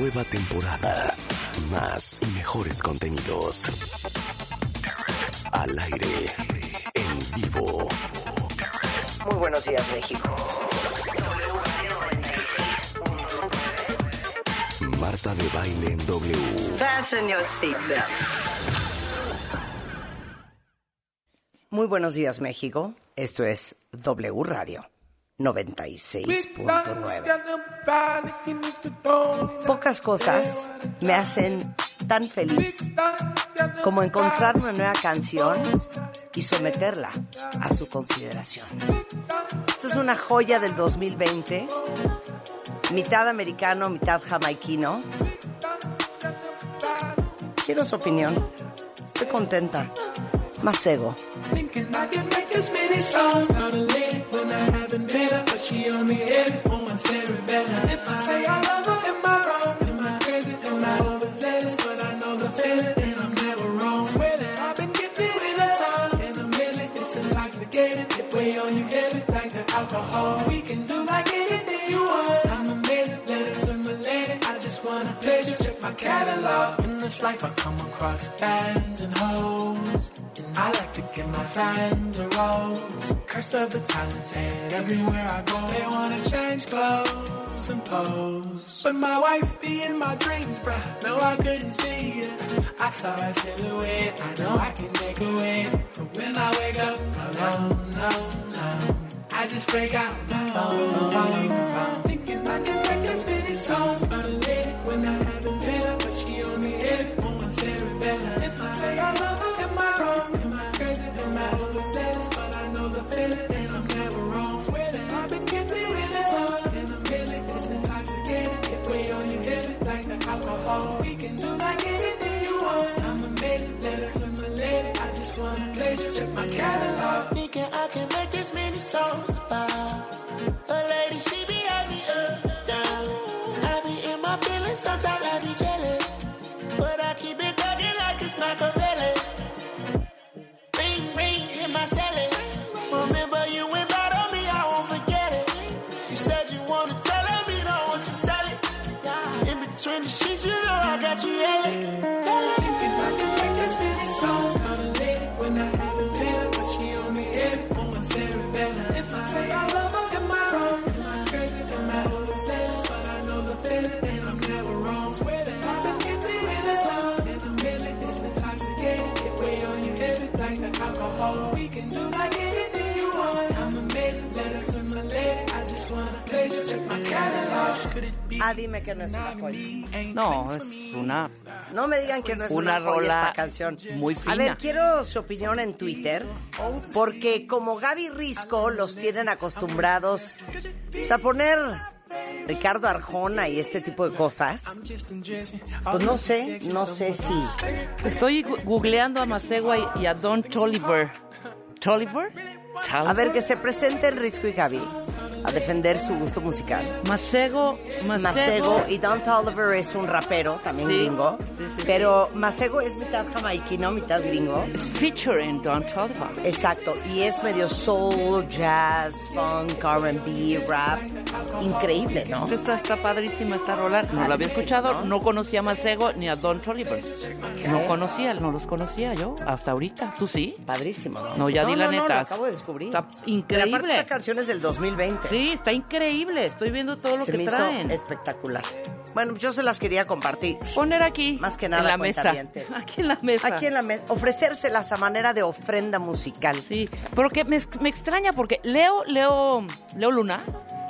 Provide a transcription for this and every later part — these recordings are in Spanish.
Nueva temporada. Más y mejores contenidos. Al aire. En vivo. Muy buenos días, México. Marta de baile en W. Fasten your seatbelts. Muy buenos días, México. Esto es W Radio 96.9. Pocas cosas me hacen tan feliz como encontrar una nueva canción y someterla a su consideración. Esto es una joya del 2020, mitad americano, mitad jamaiquino. Quiero su opinión. Estoy contenta. Más ego. When I haven't been her, but she on me head on one cerebellum. If I say I love her, am I wrong? Am I crazy? Am I overzealous? But I know the feeling, and I'm never wrong. Swear that I've been gifted with a song, and a million it's intoxicating. It weigh on you heavy like the alcohol. We can do like anything you want. I'm amazing, let it to my lady. I just wanna pleasure, check my catalog. In this life, I come across fans and hoes. And I like to give my fans a rose. Curse of the talented. Everywhere I go, they wanna change clothes and pose. But my wife be in my dreams, bruh. No, I couldn't see you. I saw a silhouette. I know I can make a way. But when I wake up alone, no, no. I just break out my phone, phone, phone. Thinking I can make as many songs. A lady when I haven't been her, but she on me head on one cerebellum. If I say I love the. We can do like anything you want. I'm amazing, let her to my lady. I just wanna pleasure, check my catalog. Thinking I can make this many songs about you know I got you yelling. yelling. Ah, dime que no es una joya. No, es una. No me digan que no es una, Una joya rola esta canción. muy A fina. ver, quiero su opinión en Twitter, porque como Gaby Risco los tienen acostumbrados pues, a poner Ricardo Arjona y este tipo de cosas, pues no sé, no sé si... Estoy googleando a Masegua y, y a Don Tolliver. ¿Tolliver? A ver, que se presenten Risco y Gaby a defender su gusto musical. Masego, Masego. Y Don Tolliver es un rapero, también Sí, gringo, sí, sí. pero Masego es mitad jamaiquino, mitad gringo. Es featuring Don Tolliver. Exacto, y es medio soul, jazz, funk, R&B, rap, increíble, ¿no? Esta está padrísima esta rola. No la había escuchado. No conocía a Masego ni a Don Tolliver. No conocía, no los conocía yo hasta ahorita. ¿Tú sí? Padrísimo, ¿no? No, ya di la no, no, neta. lo acabo de descubrir. Está Pero increíble. aparte esta canción es del 2020. Sí, está increíble. Estoy viendo todo lo Se que me hizo traen. espectacular. Bueno, yo se las quería compartir. Poner aquí. Más que nada, En la mesa. Aquí en la mesa. Aquí en la mesa, ofrecérselas a manera de ofrenda musical. Sí, porque me, me extraña porque Leo, Leo, Leo Luna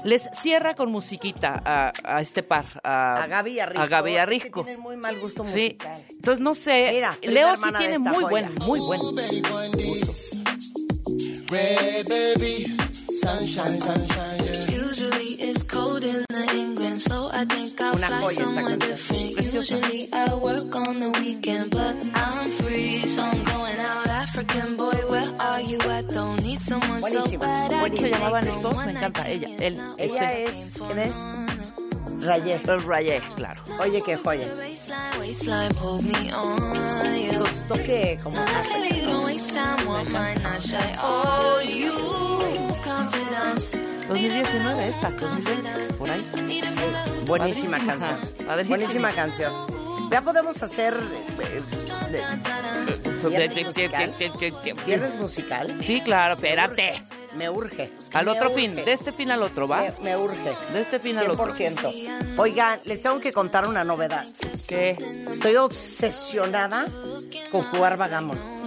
les cierra con musiquita a, a este par. A, A Gaby y a Risco. A Gaby y a Es que Risco. tienen muy mal gusto Sí, musical. entonces no sé. Mira, Leo sí tiene muy joya. buen, muy buen. Red baby, sunshine, sunshine, yeah. Usually it's cold in the England, so I think I'll fly somewhere different. Usually I work on the weekend, but I'm free, so I'm going out. African boy, where are you? I don't need someone so bad. I buenísima. ¿Se can make one Me encanta ella. Él. Ella este, es, ¿quién es? Rayé. El Rayé, claro. Oye, qué joya. Los toque como confidence. 2019 esta, 2020, por ahí. The Buenísima Padrísima. canción. Padrísima. Buenísima canción. Ya podemos hacer eh, ¿Viernes musical? ¿Qué- qué- qué- qué- viernes musical. Sí, claro, espérate. Me urge. Al Me otro urge. fin, de este fin al otro, ¿va? Me, me urge. De este fin al otro. 100%. Oigan, les tengo que contar una novedad. ¿Qué? Estoy obsesionada con jugar vagamon.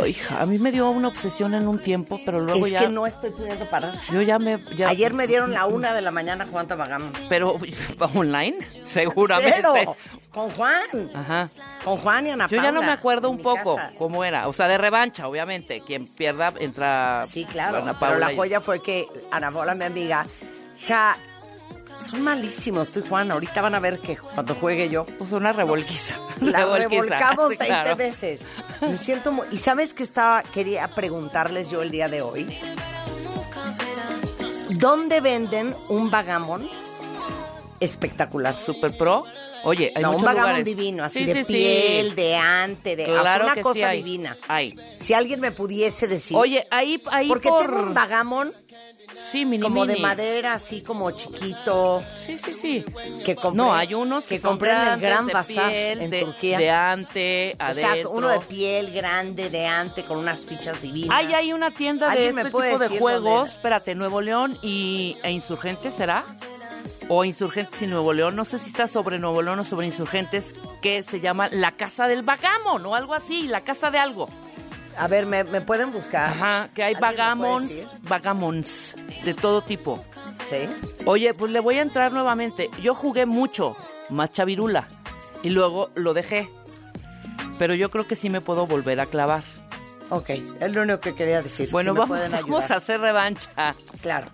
Oh, hija, a mí me dio una obsesión en un tiempo, pero luego Es ya... que no estoy pudiendo parar. Yo ya me... ya- Ayer me dieron la una de la mañana jugando vagamon. Pero, ¿online? Seguramente. Cero. Con Juan. Ajá. Con Juan y Ana Yo ya no Paula, me acuerdo un poco casa. cómo era. O sea, de revancha, obviamente. Quien pierda entra... Sí, claro. Ana pero Paula la y- joya fue que Ana Paula, mi amiga, ja, son malísimos tú y Juan. Ahorita van a ver que cuando juegue yo, Pues una revolquiza. la Revolquiza. revolcamos Sí, 20 claro. veces. Me siento muy... ¿Y sabes qué estaba, quería preguntarles yo el día de hoy? ¿Dónde venden un vagamon espectacular? Super pro. Oye, hay no, un vagamon lugares. divino, así Sí, de sí, sí. piel, de ante, de... Claro una que sí cosa divina. Hay. Si alguien me pudiese decir... Oye, ahí, ahí porque por... tengo un vagamon Sí, mini, como de madera, así como chiquito, Sí, sí, sí. que compré, No, hay unos que, compré en el Gran de Bazar piel, en de, Turquía. de ante, adentro. Exacto, uno de piel grande, de ante, con unas fichas divinas. Ay, hay una tienda de ¿Alguien me este tipo de juegos. dónde? Espérate, Nuevo León y, e Insurgentes, ¿será? O Insurgentes y Nuevo León. No sé si está sobre Nuevo León o sobre Insurgentes, que se llama La Casa del Vagamon o algo así, La Casa de algo. A ver, ¿me, me pueden buscar? Ajá, que hay ¿Alguien me puede vagamons, vagamons de todo tipo. Sí. Oye, pues le voy a entrar nuevamente. Yo jugué mucho, más chavirula, y luego lo dejé. Pero yo creo que sí me puedo volver a clavar. Ok, es lo único que quería decir. Bueno, si vamos, a hacer revancha. Claro.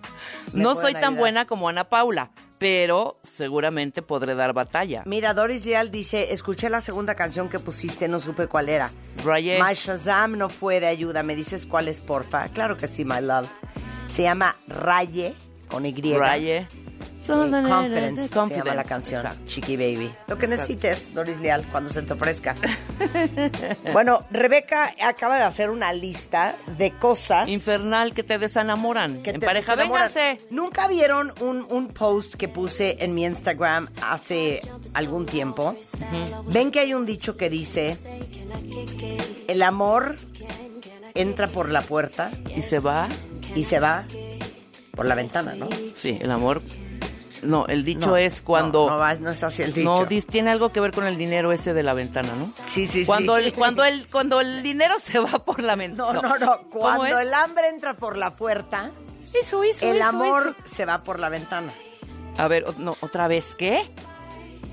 No soy tan ayudar. buena como Ana Paula, pero seguramente podré dar batalla. Mira, Doris Leal dice, escuché la segunda canción que pusiste, no supe cuál era. Raye. My Shazam no fue de ayuda. ¿Me dices cuál es, porfa? Claro que sí, my love. Se llama Raye, con Y. Raye. Eh, Confidence, se llama Confidence, la canción, exacto. Chiqui Baby. Lo que necesites, Doris Leal, cuando se te ofrezca. bueno, Rebeca acaba de hacer una lista de cosas Infernal que te desenamoran. que en te pareja, desenamoran. vénganse. ¿Nunca vieron un, un post que puse en mi Instagram hace algún tiempo? Ven que hay un dicho que dice, el amor entra por la puerta Y se va. y se va por la ventana, ¿no? Sí, el amor. No, el dicho No, es cuando. No, no, va- no es así el dicho. No, dis- tiene algo que ver con el dinero ese de la ventana, ¿no? sí, sí, Cuando sí. el, cuando el, cuando el dinero se va por la ventana. No, no, no. ¿Cómo Cuando el hambre entra por la puerta, Eso, eso, el eso, amor eso. se va por la ventana. A ver, no, otra vez, ¿qué?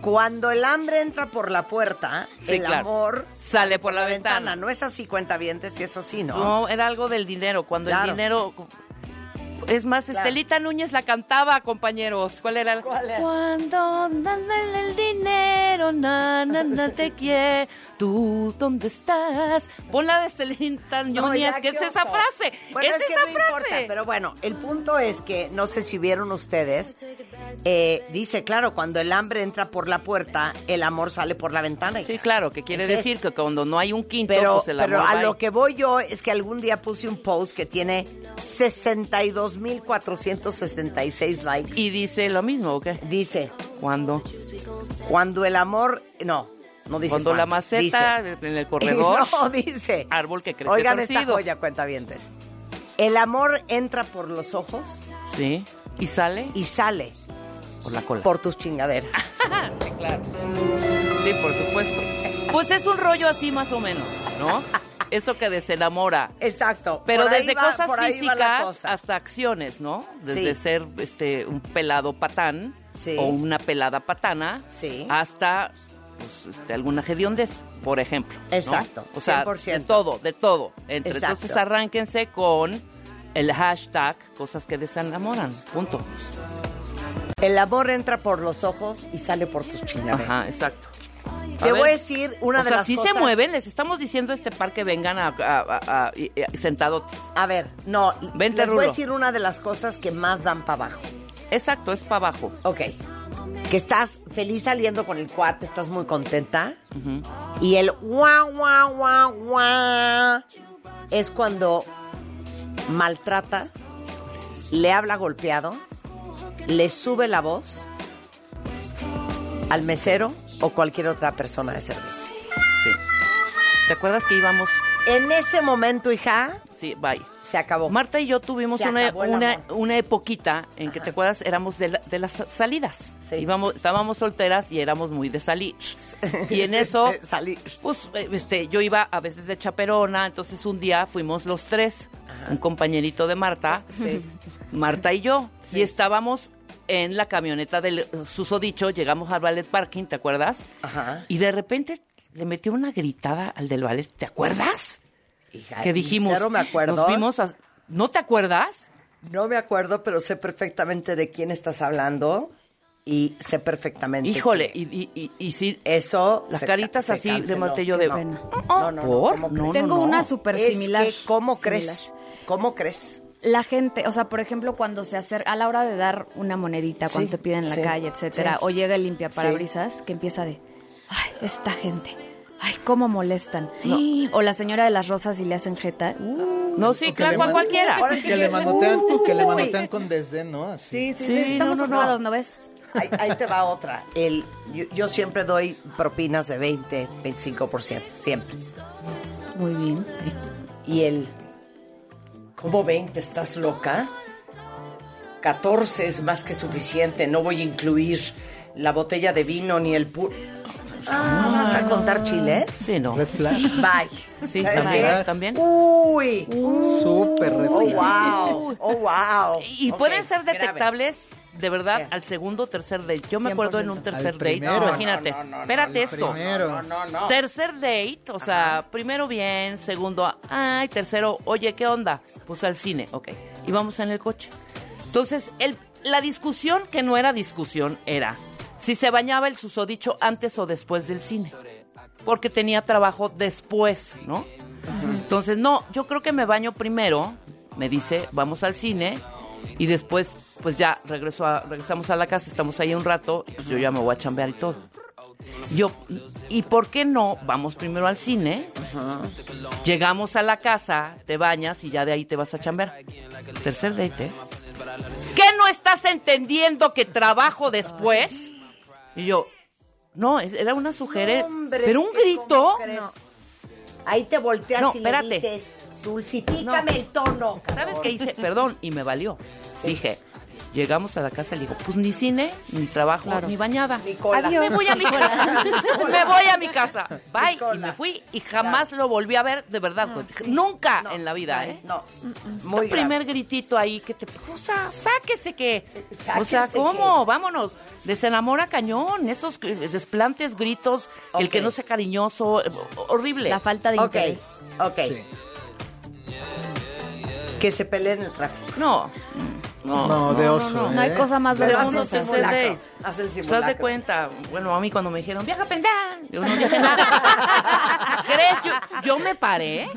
Cuando el hambre entra por la puerta, Sí, el claro. amor Sale por la ventana. No es así, cuenta bien, si es así, ¿no? No, era algo del dinero. Cuando Claro. el dinero. Es más, Claro. Estelita Núñez la cantaba, compañeros. ¿Cuál era? ¿Cuál era? Cuando dándole el dinero, na, na, na, te quiere. ¿Tú dónde estás? Pon la de Estelita No, Núñez, ya, que es esa frase. Bueno, es, es, que esa no frase. importa, pero bueno, el punto es que, no sé si vieron ustedes, eh, dice, claro, cuando el hambre entra por la puerta, el amor sale por la ventana. Sí, claro, que quiere decir es. que cuando no hay un quinto, Pero, pues el amor pero a va ahí. lo que voy yo es que algún día puse un post que tiene 62.466 likes. Y dice lo mismo, ¿o qué? dice, Cuando, cuando el amor... No, no dice cuando la cuándo, maceta dice. en el corredor, No, dice. árbol que crece Oigan esta torcido. joya, cuentavientes. El amor entra por los ojos Sí, y sale y sale por la cola. por tus chingaderas. Sí, claro. Sí, por supuesto. Pues es un rollo así más o menos, ¿no? Eso que desenamora. Exacto. Pero Por desde va- cosas físicas cosa. hasta acciones, ¿no? Desde Sí. ser este un pelado patán Sí. o una pelada patana Sí. hasta pues, este, alguna hediondez, por ejemplo. ¿no? Exacto, O sea, 100%. de todo, de todo. Entre, entonces arránquense con el hashtag cosas que desenamoran. Punto. El amor entra por los ojos y sale por tus chingaderas. Ajá, exacto. Te A voy a decir una o de sea, las sí cosas. se mueven, les estamos diciendo a este par que vengan a, a- a- sentados. A ver, no, Vente, les voy a decir una de las cosas que más dan para abajo. Exacto, es para abajo. Ok. Que estás feliz saliendo con el cuate, estás muy contenta. Y el guau, guau, guau, guau es cuando maltrata, le habla golpeado, le sube la voz al mesero o cualquier otra persona de servicio. Sí. ¿Te acuerdas que íbamos? En ese momento, hija, Sí, bye. se acabó. Marta y yo tuvimos Se una, una, una epoquita en que, ¿te acuerdas? Éramos de, la- de las salidas. Sí. Íbamos, estábamos solteras y éramos muy de salir. Y en eso, Salir. pues, eh, este, yo iba a veces de chaperona, entonces un día fuimos los tres, un compañerito de Marta, Marta y yo, y estábamos en la camioneta del susodicho, llegamos al ballet parking, ¿te acuerdas? Ajá. Y de repente le metió una gritada al del ballet, ¿te acuerdas? Hija, que dijimos, cero me acuerdo. nos vimos, a- ¿no te acuerdas? No me acuerdo, pero sé perfectamente de quién estás hablando y sé perfectamente. Híjole, que y, y, y, y sí, eso. las caritas así de canceló. Yo de... No, pena. No, no, no, ¿Por? ¿cómo No? Tengo no. una súper Es similar. que, ¿cómo similar. crees? ¿Cómo crees? La gente, o sea, por ejemplo, cuando se acerca, a la hora de dar una monedita, cuando Sí, te piden en la sí, calle, etcétera, sí. o llega el limpiaparabrisas, que empieza de, ay, esta gente, ay, cómo molestan. O la señora de las rosas y le hacen jeta. Uh, No, sí, claro, man- cualquiera. Ahora sí Que le manotean, que le manotean con desdén, ¿no? Así. sí, sí, Sí, estamos no, no, no. ocupados, ¿no ves? Ahí, ahí te va otra. El, yo, yo siempre doy propinas de 20, 25%, siempre. Muy bien. Y el, ¿cómo 20? ¿Estás loca? 14 es más que suficiente, no voy a incluir la botella de vino ni el puro... Ah, ¿vas a contar chiles? Sí, no. Red flag. Bye. Sí, ¿Sabes también, qué? también. Uy. Súper red Oh, flag. wow. Oh, wow. Y Ok, pueden ser grave. detectables, de verdad, al segundo o tercer date. Yo me acuerdo en un 100%. tercer Al date, primero. imagínate. No, no, no, no, Espérate esto. primero. No, no, no. Tercer date, o sea, primero bien, segundo, ay, tercero, oye, ¿qué onda? Pues al cine, ok. Y vamos en el coche. Entonces, el, la discusión que no era discusión era si se bañaba el susodicho antes o después del cine. Porque tenía trabajo después, ¿no? Entonces, no, yo creo que me baño primero, me dice, vamos al cine, y después, pues ya regreso a, regresamos a la casa, estamos ahí un rato, pues yo ya me voy a chambear y todo. Yo, ¿y por qué no? Vamos primero al cine, llegamos a la casa, te bañas y ya de ahí te vas a chambear. Tercer date, ¿eh? ¿Qué no estás entendiendo que trabajo después? Y yo, no, era una sugerencia. Hombre, pero un grito. Ahí te volteas No, y espérate. le dices, dulcifícame No. el tono. ¿Sabes qué hice? Perdón, y me valió. Dije, llegamos a la casa y le digo, pues ni cine, ni trabajo, ni bañada. Ni cola. Adiós. Me voy a mi casa. me voy a mi casa. Bye. Y me fui y jamás lo volví a ver de verdad. pues, Nunca en la vida, ¿eh? No, El muy primer gritito ahí que te... O sea, sáquese que... o sea, Sáquese ¿cómo? Vámonos. Desenamora cañón. Esos desplantes, gritos, el que no sea cariñoso. Horrible. La falta de interés. ok. Sí. Que se peleen en el tráfico. No. No, No, de oso, No hay ¿eh? cosa más Segundo, haz el vergonzosa. simulacro. Haz el haz de simulacro. cuenta, bueno, a mí cuando me dijeron, viaja pendeja, yo no dije nada. ¿Crees? Yo, yo me paré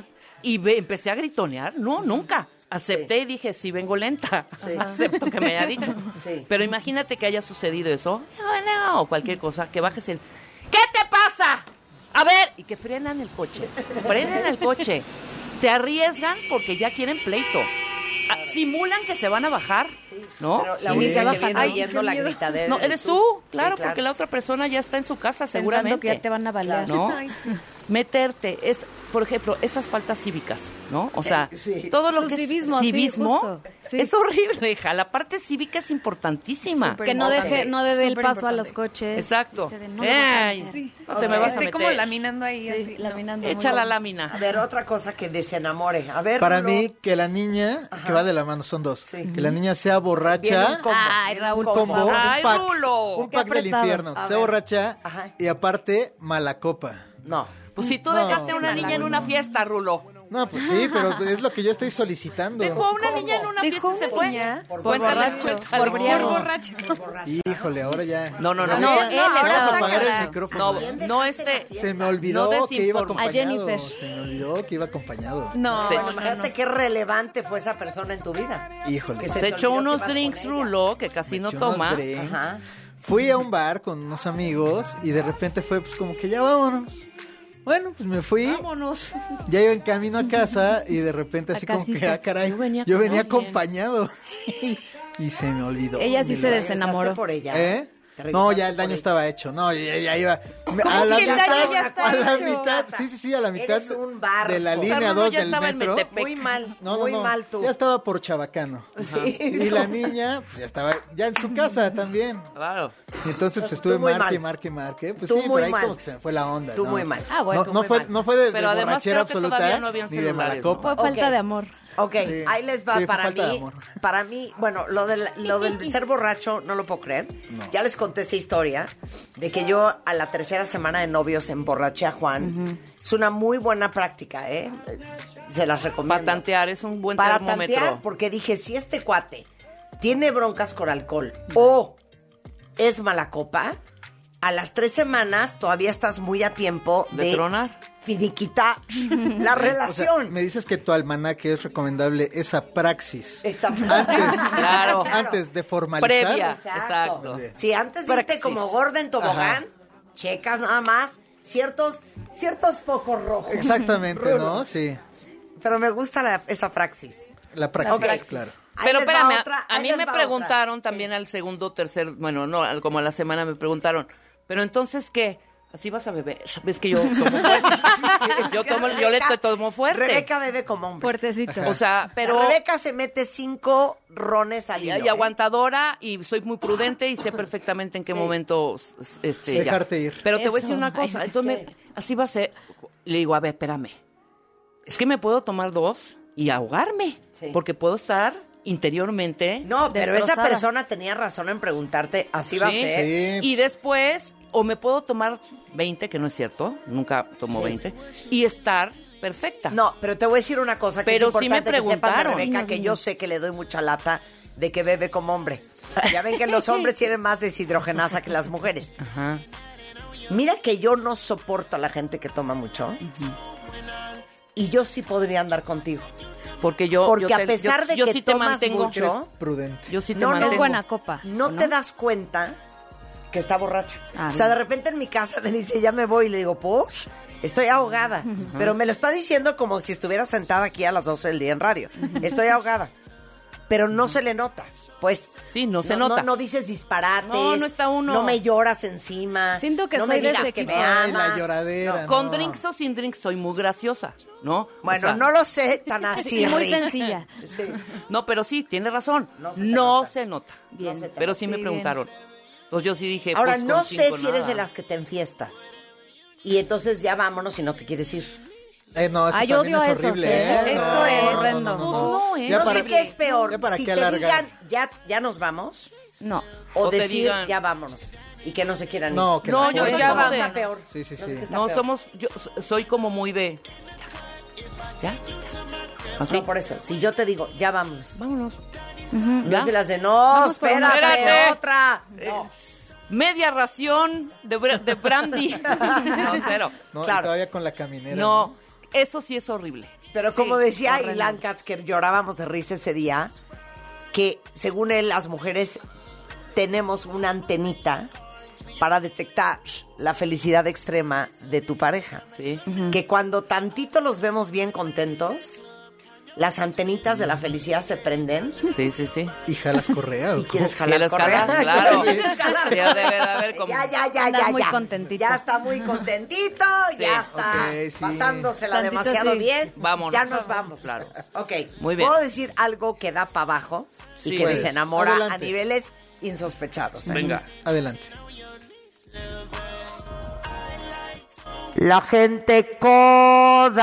y ve- empecé a gritonear. No, nunca. Acepté y dije, sí, vengo lenta. Acepto que me haya dicho. Sí. Pero imagínate que haya sucedido eso, no, no, o cualquier cosa, que bajes el, ¿qué te pasa? A ver, y que frenan el coche. Frenen el coche. Te arriesgan porque ya quieren pleito. Ah, Simulan que se van a bajar, ¿no? Pero la Sí. única se que bajan. viene Ay, oyendo la gritadera. No, eres tú, claro, Sí, porque la otra persona ya está en su casa Pensando seguramente. que ya te van a balear. ¿No? Meterte, es, por ejemplo, esas faltas cívicas, ¿no? O sea, sí. todo lo Su que civismo, es civismo. Sí. es horrible, hija. La parte cívica es importantísima. Que no deje, no dé el paso a los coches. Exacto. Este de, no lo Ay, te me vas a Estoy meter. como laminando ahí Sí, así. laminando. Echa la lámina. A ver, otra cosa que desenamore. A ver, Para Rulo. mí, que la niña, que va de la mano, son dos. Sí. Que la niña sea borracha. un combo, Ay, Raúl, un combo, un pack, un pack del infierno. Que sea borracha y aparte, mala copa. No. Pues si tú No. dejaste a una niña en una fiesta, Rulo. No, pues sí, pero es lo que yo estoy solicitando. Dejó a una niña en una fiesta y se fue. Por Cuéntale, borracho. por briago. Híjole, ahora ya. No, no, no. No, él vamos estaba a apagar el micrófono. No, no este. Se me olvidó no que iba acompañado. A Jennifer. Se me olvidó que iba acompañado. No, Se- bueno, imagínate qué relevante fue esa persona en tu vida. Híjole. Se echó unos drinks rulo que casi no toma. Ajá. Fui a un bar con unos amigos y de repente fue pues como que ya vámonos. Bueno, pues me fui. Vámonos. Ya iba en camino a casa y de repente A así como que, ah, caray, Yo venía yo acompañado. Sí. Y se me olvidó. Ella sí se desenamoró. por ella. ¿Eh? ¿Te No, ya el daño estaba hecho. No, ya, ya iba. ¿Cómo a la mitad, ya está a la hecho? mitad, sí, sí, sí, a la mitad Eres un barco. de la línea Rulo 2 ya del metro. Muy mal, No, no, muy no. mal tú. Ya estaba por Chabacano. Sí. Y la niña, pues ya estaba ya en su casa también. Claro. Y entonces pues, estuve marque, mal. marque, marque. Pues Tú sí, por ahí mal. como que se me fue la onda. Tú ¿no? muy mal. Ah, bueno. no, fue, mal. no fue de, de Pero además borrachera creo que todavía absoluta no habían ni de mala copa. Fue falta de amor. Ok, Sí. ahí les va Sí, para mí. Para mí, bueno, lo del, lo del ser borracho no lo puedo creer. Ya les conté esa historia de que yo a la tercera semana de novios emborraché a Juan. Es una muy buena práctica, ¿eh? Se las recomiendo. Para tantear es un buen Para termómetro. tantear, porque dije, si este cuate tiene broncas con alcohol o es mala copa, a las tres semanas todavía estás muy a tiempo De de, tronar. Finiquitar la O sea, relación. me dices que tu almanaque es recomendable esa praxis. Esa- Antes, Claro. antes de formalizar. Previa. Exacto. Exacto. Sí, antes de irte Praxis. como gorda en tobogán, checas nada más ciertos, ciertos focos rojos. Exactamente, ¿no? Sí. Pero me gusta la- esa praxis. La praxis, claro. Ahí Pero espérame, a- otra, a mí me preguntaron otra. también al segundo, tercer, bueno, no, al- como a la semana me preguntaron, pero entonces qué, así vas a beber, ves que yo tomo yo tomo, yo le Rebeca- tomo fuerte, Rebeca bebe como hombre. Fuertecito. o sea, pero Rebeca se mete cinco rones al y, hilo. y ¿eh? aguantadora y soy muy prudente y sé perfectamente en qué momento este, ya. Dejarte ir. Pero te voy a decir una cosa, Ay, entonces me- así va a ser, le digo, a ver, espérame, es que me puedo tomar dos y ahogarme, Sí. porque puedo estar interiormente No, pero esa Destrozada. persona tenía razón en preguntarte, así va a ser. Sí. Y después, o me puedo tomar 20, que no es cierto, nunca tomo 20, y estar perfecta. No, pero te voy a decir una cosa que Pero es sí me importante que sepan de preguntaron. Rebeca, que yo sé que le doy mucha lata de que bebe como hombre. Ya ven que los hombres tienen más deshidrogenasa que las mujeres. Ajá. Mira que yo no soporto a la gente que toma mucho. Y yo sí podría andar contigo. Porque yo. Porque yo a pesar yo- de yo que sí te tomas mantengo. mucho, prudente. Yo sí te No, no. mantengo. Es buena copa. No, te das cuenta que está borracha. Ah, o sea, de repente en mi casa me dice, ya me voy. Y le digo, pues, estoy ahogada. Pero me lo está diciendo como si estuviera sentada aquí a las 12 del día en radio. Estoy ahogada. Pero no se le nota. Pues. Sí, no se no, nota. No, dices disparates. No, no está uno. No me lloras encima. Siento que no soy me digas que me. Ay, la amas. lloradera. Con no. drinks o sin drinks soy muy graciosa, ¿no? O Bueno, sea, no lo sé tan así. Y muy Rick. sencilla. Sí. No, pero sí, tiene razón. No No se se, te nota. nota. Bien. se Pero nota. sí me preguntaron. Entonces yo sí dije. Ahora, pues, no con sé cinco si eres de las que te enfiestas. Y entonces ya vámonos si no te quieres ir. Eh, no, eso Ay, también odio es eso, horrible, sí, ¿eh? eso No, es no, no, horrendo. no, Pues no, ¿eh? No sé qué es peor. ya para si qué te alargar. digan, ya, ya nos vamos, No. o, O te decir, digan- ya vámonos. Y que no se quieran ir. No, que No, la yo ya va. está peor. Sí, sí, No, sí. No, peor. somos. Yo so- soy como muy de. ¿Ya? Así. No, por eso. Si yo te digo, ya vámonos. Vámonos. No ¿Ya? es de las de, no, Vamos espérate, Espérate. otra. Eh, No. Media ración de, br- de brandy. no, cero. No, Claro. todavía con la caminera. No, eso sí es horrible. Pero Sí, como decía. Ilan Katz, que llorábamos de risa ese día, que según él, las mujeres tenemos una antenita para detectar la felicidad extrema de tu pareja. Sí. Que cuando tantito los vemos bien contentos, las antenitas de la felicidad se prenden Sí, sí, sí. Y jalas correa. ¿o y quieres jalar ¿Quieres correa. jalar? Claro. ¿Quieres jalar? Sí, debe de haber como- Ya, ya, ya, ya, muy ya. contentito. Ya está muy contentito, Sí. ya está sí. pasándosela Tantito demasiado sí. bien. Vámonos. Ya nos vamos. Claro. Ok. Muy bien. ¿Puedo decir algo que da para abajo y Sí. que Puedes. desenamora a Adelante. niveles insospechados? Venga. Adelante. La gente coda.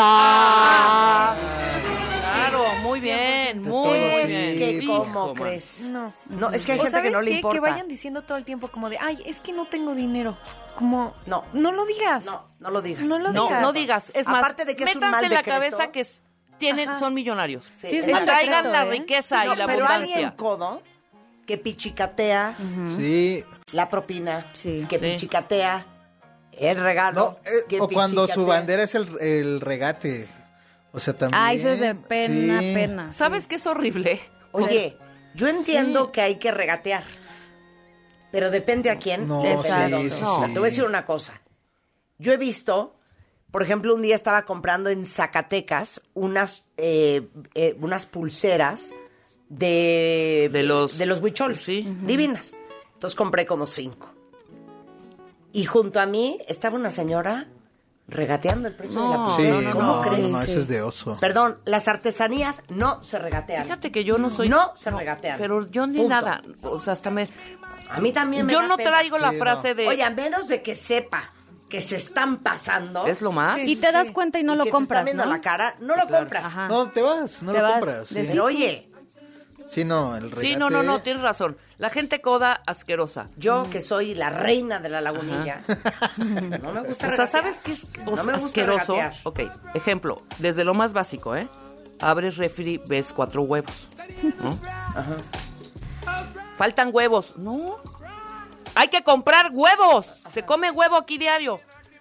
Claro, muy bien, muy, Es bien. que, ¿cómo crees? No. No, es que hay O gente que ¿sabes no le qué? importa. Que vayan diciendo todo el tiempo como de, ay, es que no tengo dinero. Como, No. no lo digas. No, no lo digas. No lo No, digas. no digas. Es más, Aparte de que es un métanse mal en la decreto. cabeza que es tienen, son millonarios. Sí, es Atraigan secreto, la ¿eh? riqueza No, y la pero abundancia. alguien codo que pichicatea Sí. la propina, Sí. que Sí. pichicatea el regalo. No, eh, que o cuando su bandera es el, el regate. O sea, también. Ah, eso es de pena, sí. pena. ¿Sabes qué es horrible? Oye, yo entiendo que hay que regatear, pero depende a quién. No, depende sí, de dónde. sí, O sea, sí. Te voy a decir una cosa. Yo he visto, por ejemplo, un día estaba comprando en Zacatecas unas, eh, eh, unas pulseras de, De los- de los huicholes. Sí. Divinas. Entonces compré como cinco. Y junto a mí estaba una señora regateando el precio de la Sí, pulsera. no, ¿Cómo no, crees? no, eso es de oso. Perdón, las artesanías no se regatean. Fíjate que yo no soy... No se regatean. Pero yo ni Punto. nada. O sea, hasta me... A mí también me Yo da no pena. traigo la Sí, frase no. de... Oye, a menos de que sepa que se están pasando. es lo más. Y te das cuenta y no y lo que te compras, están viendo ¿no? la cara, no lo compras. Ajá. No, te vas, no Te lo vas compras. Sí. Pero oye, Sí, no, el regate. Sí, no, no, no, tienes razón. La gente coda asquerosa. yo que soy la reina de la lagunilla, no me gusta O sea, regatear. ¿sabes qué es No me gusta asqueroso? regatear. Ok, ejemplo, desde lo más básico, ¿eh? Abres refri, ves cuatro huevos, ¿no? Faltan huevos. No. Hay que comprar huevos. Se come huevo aquí diario.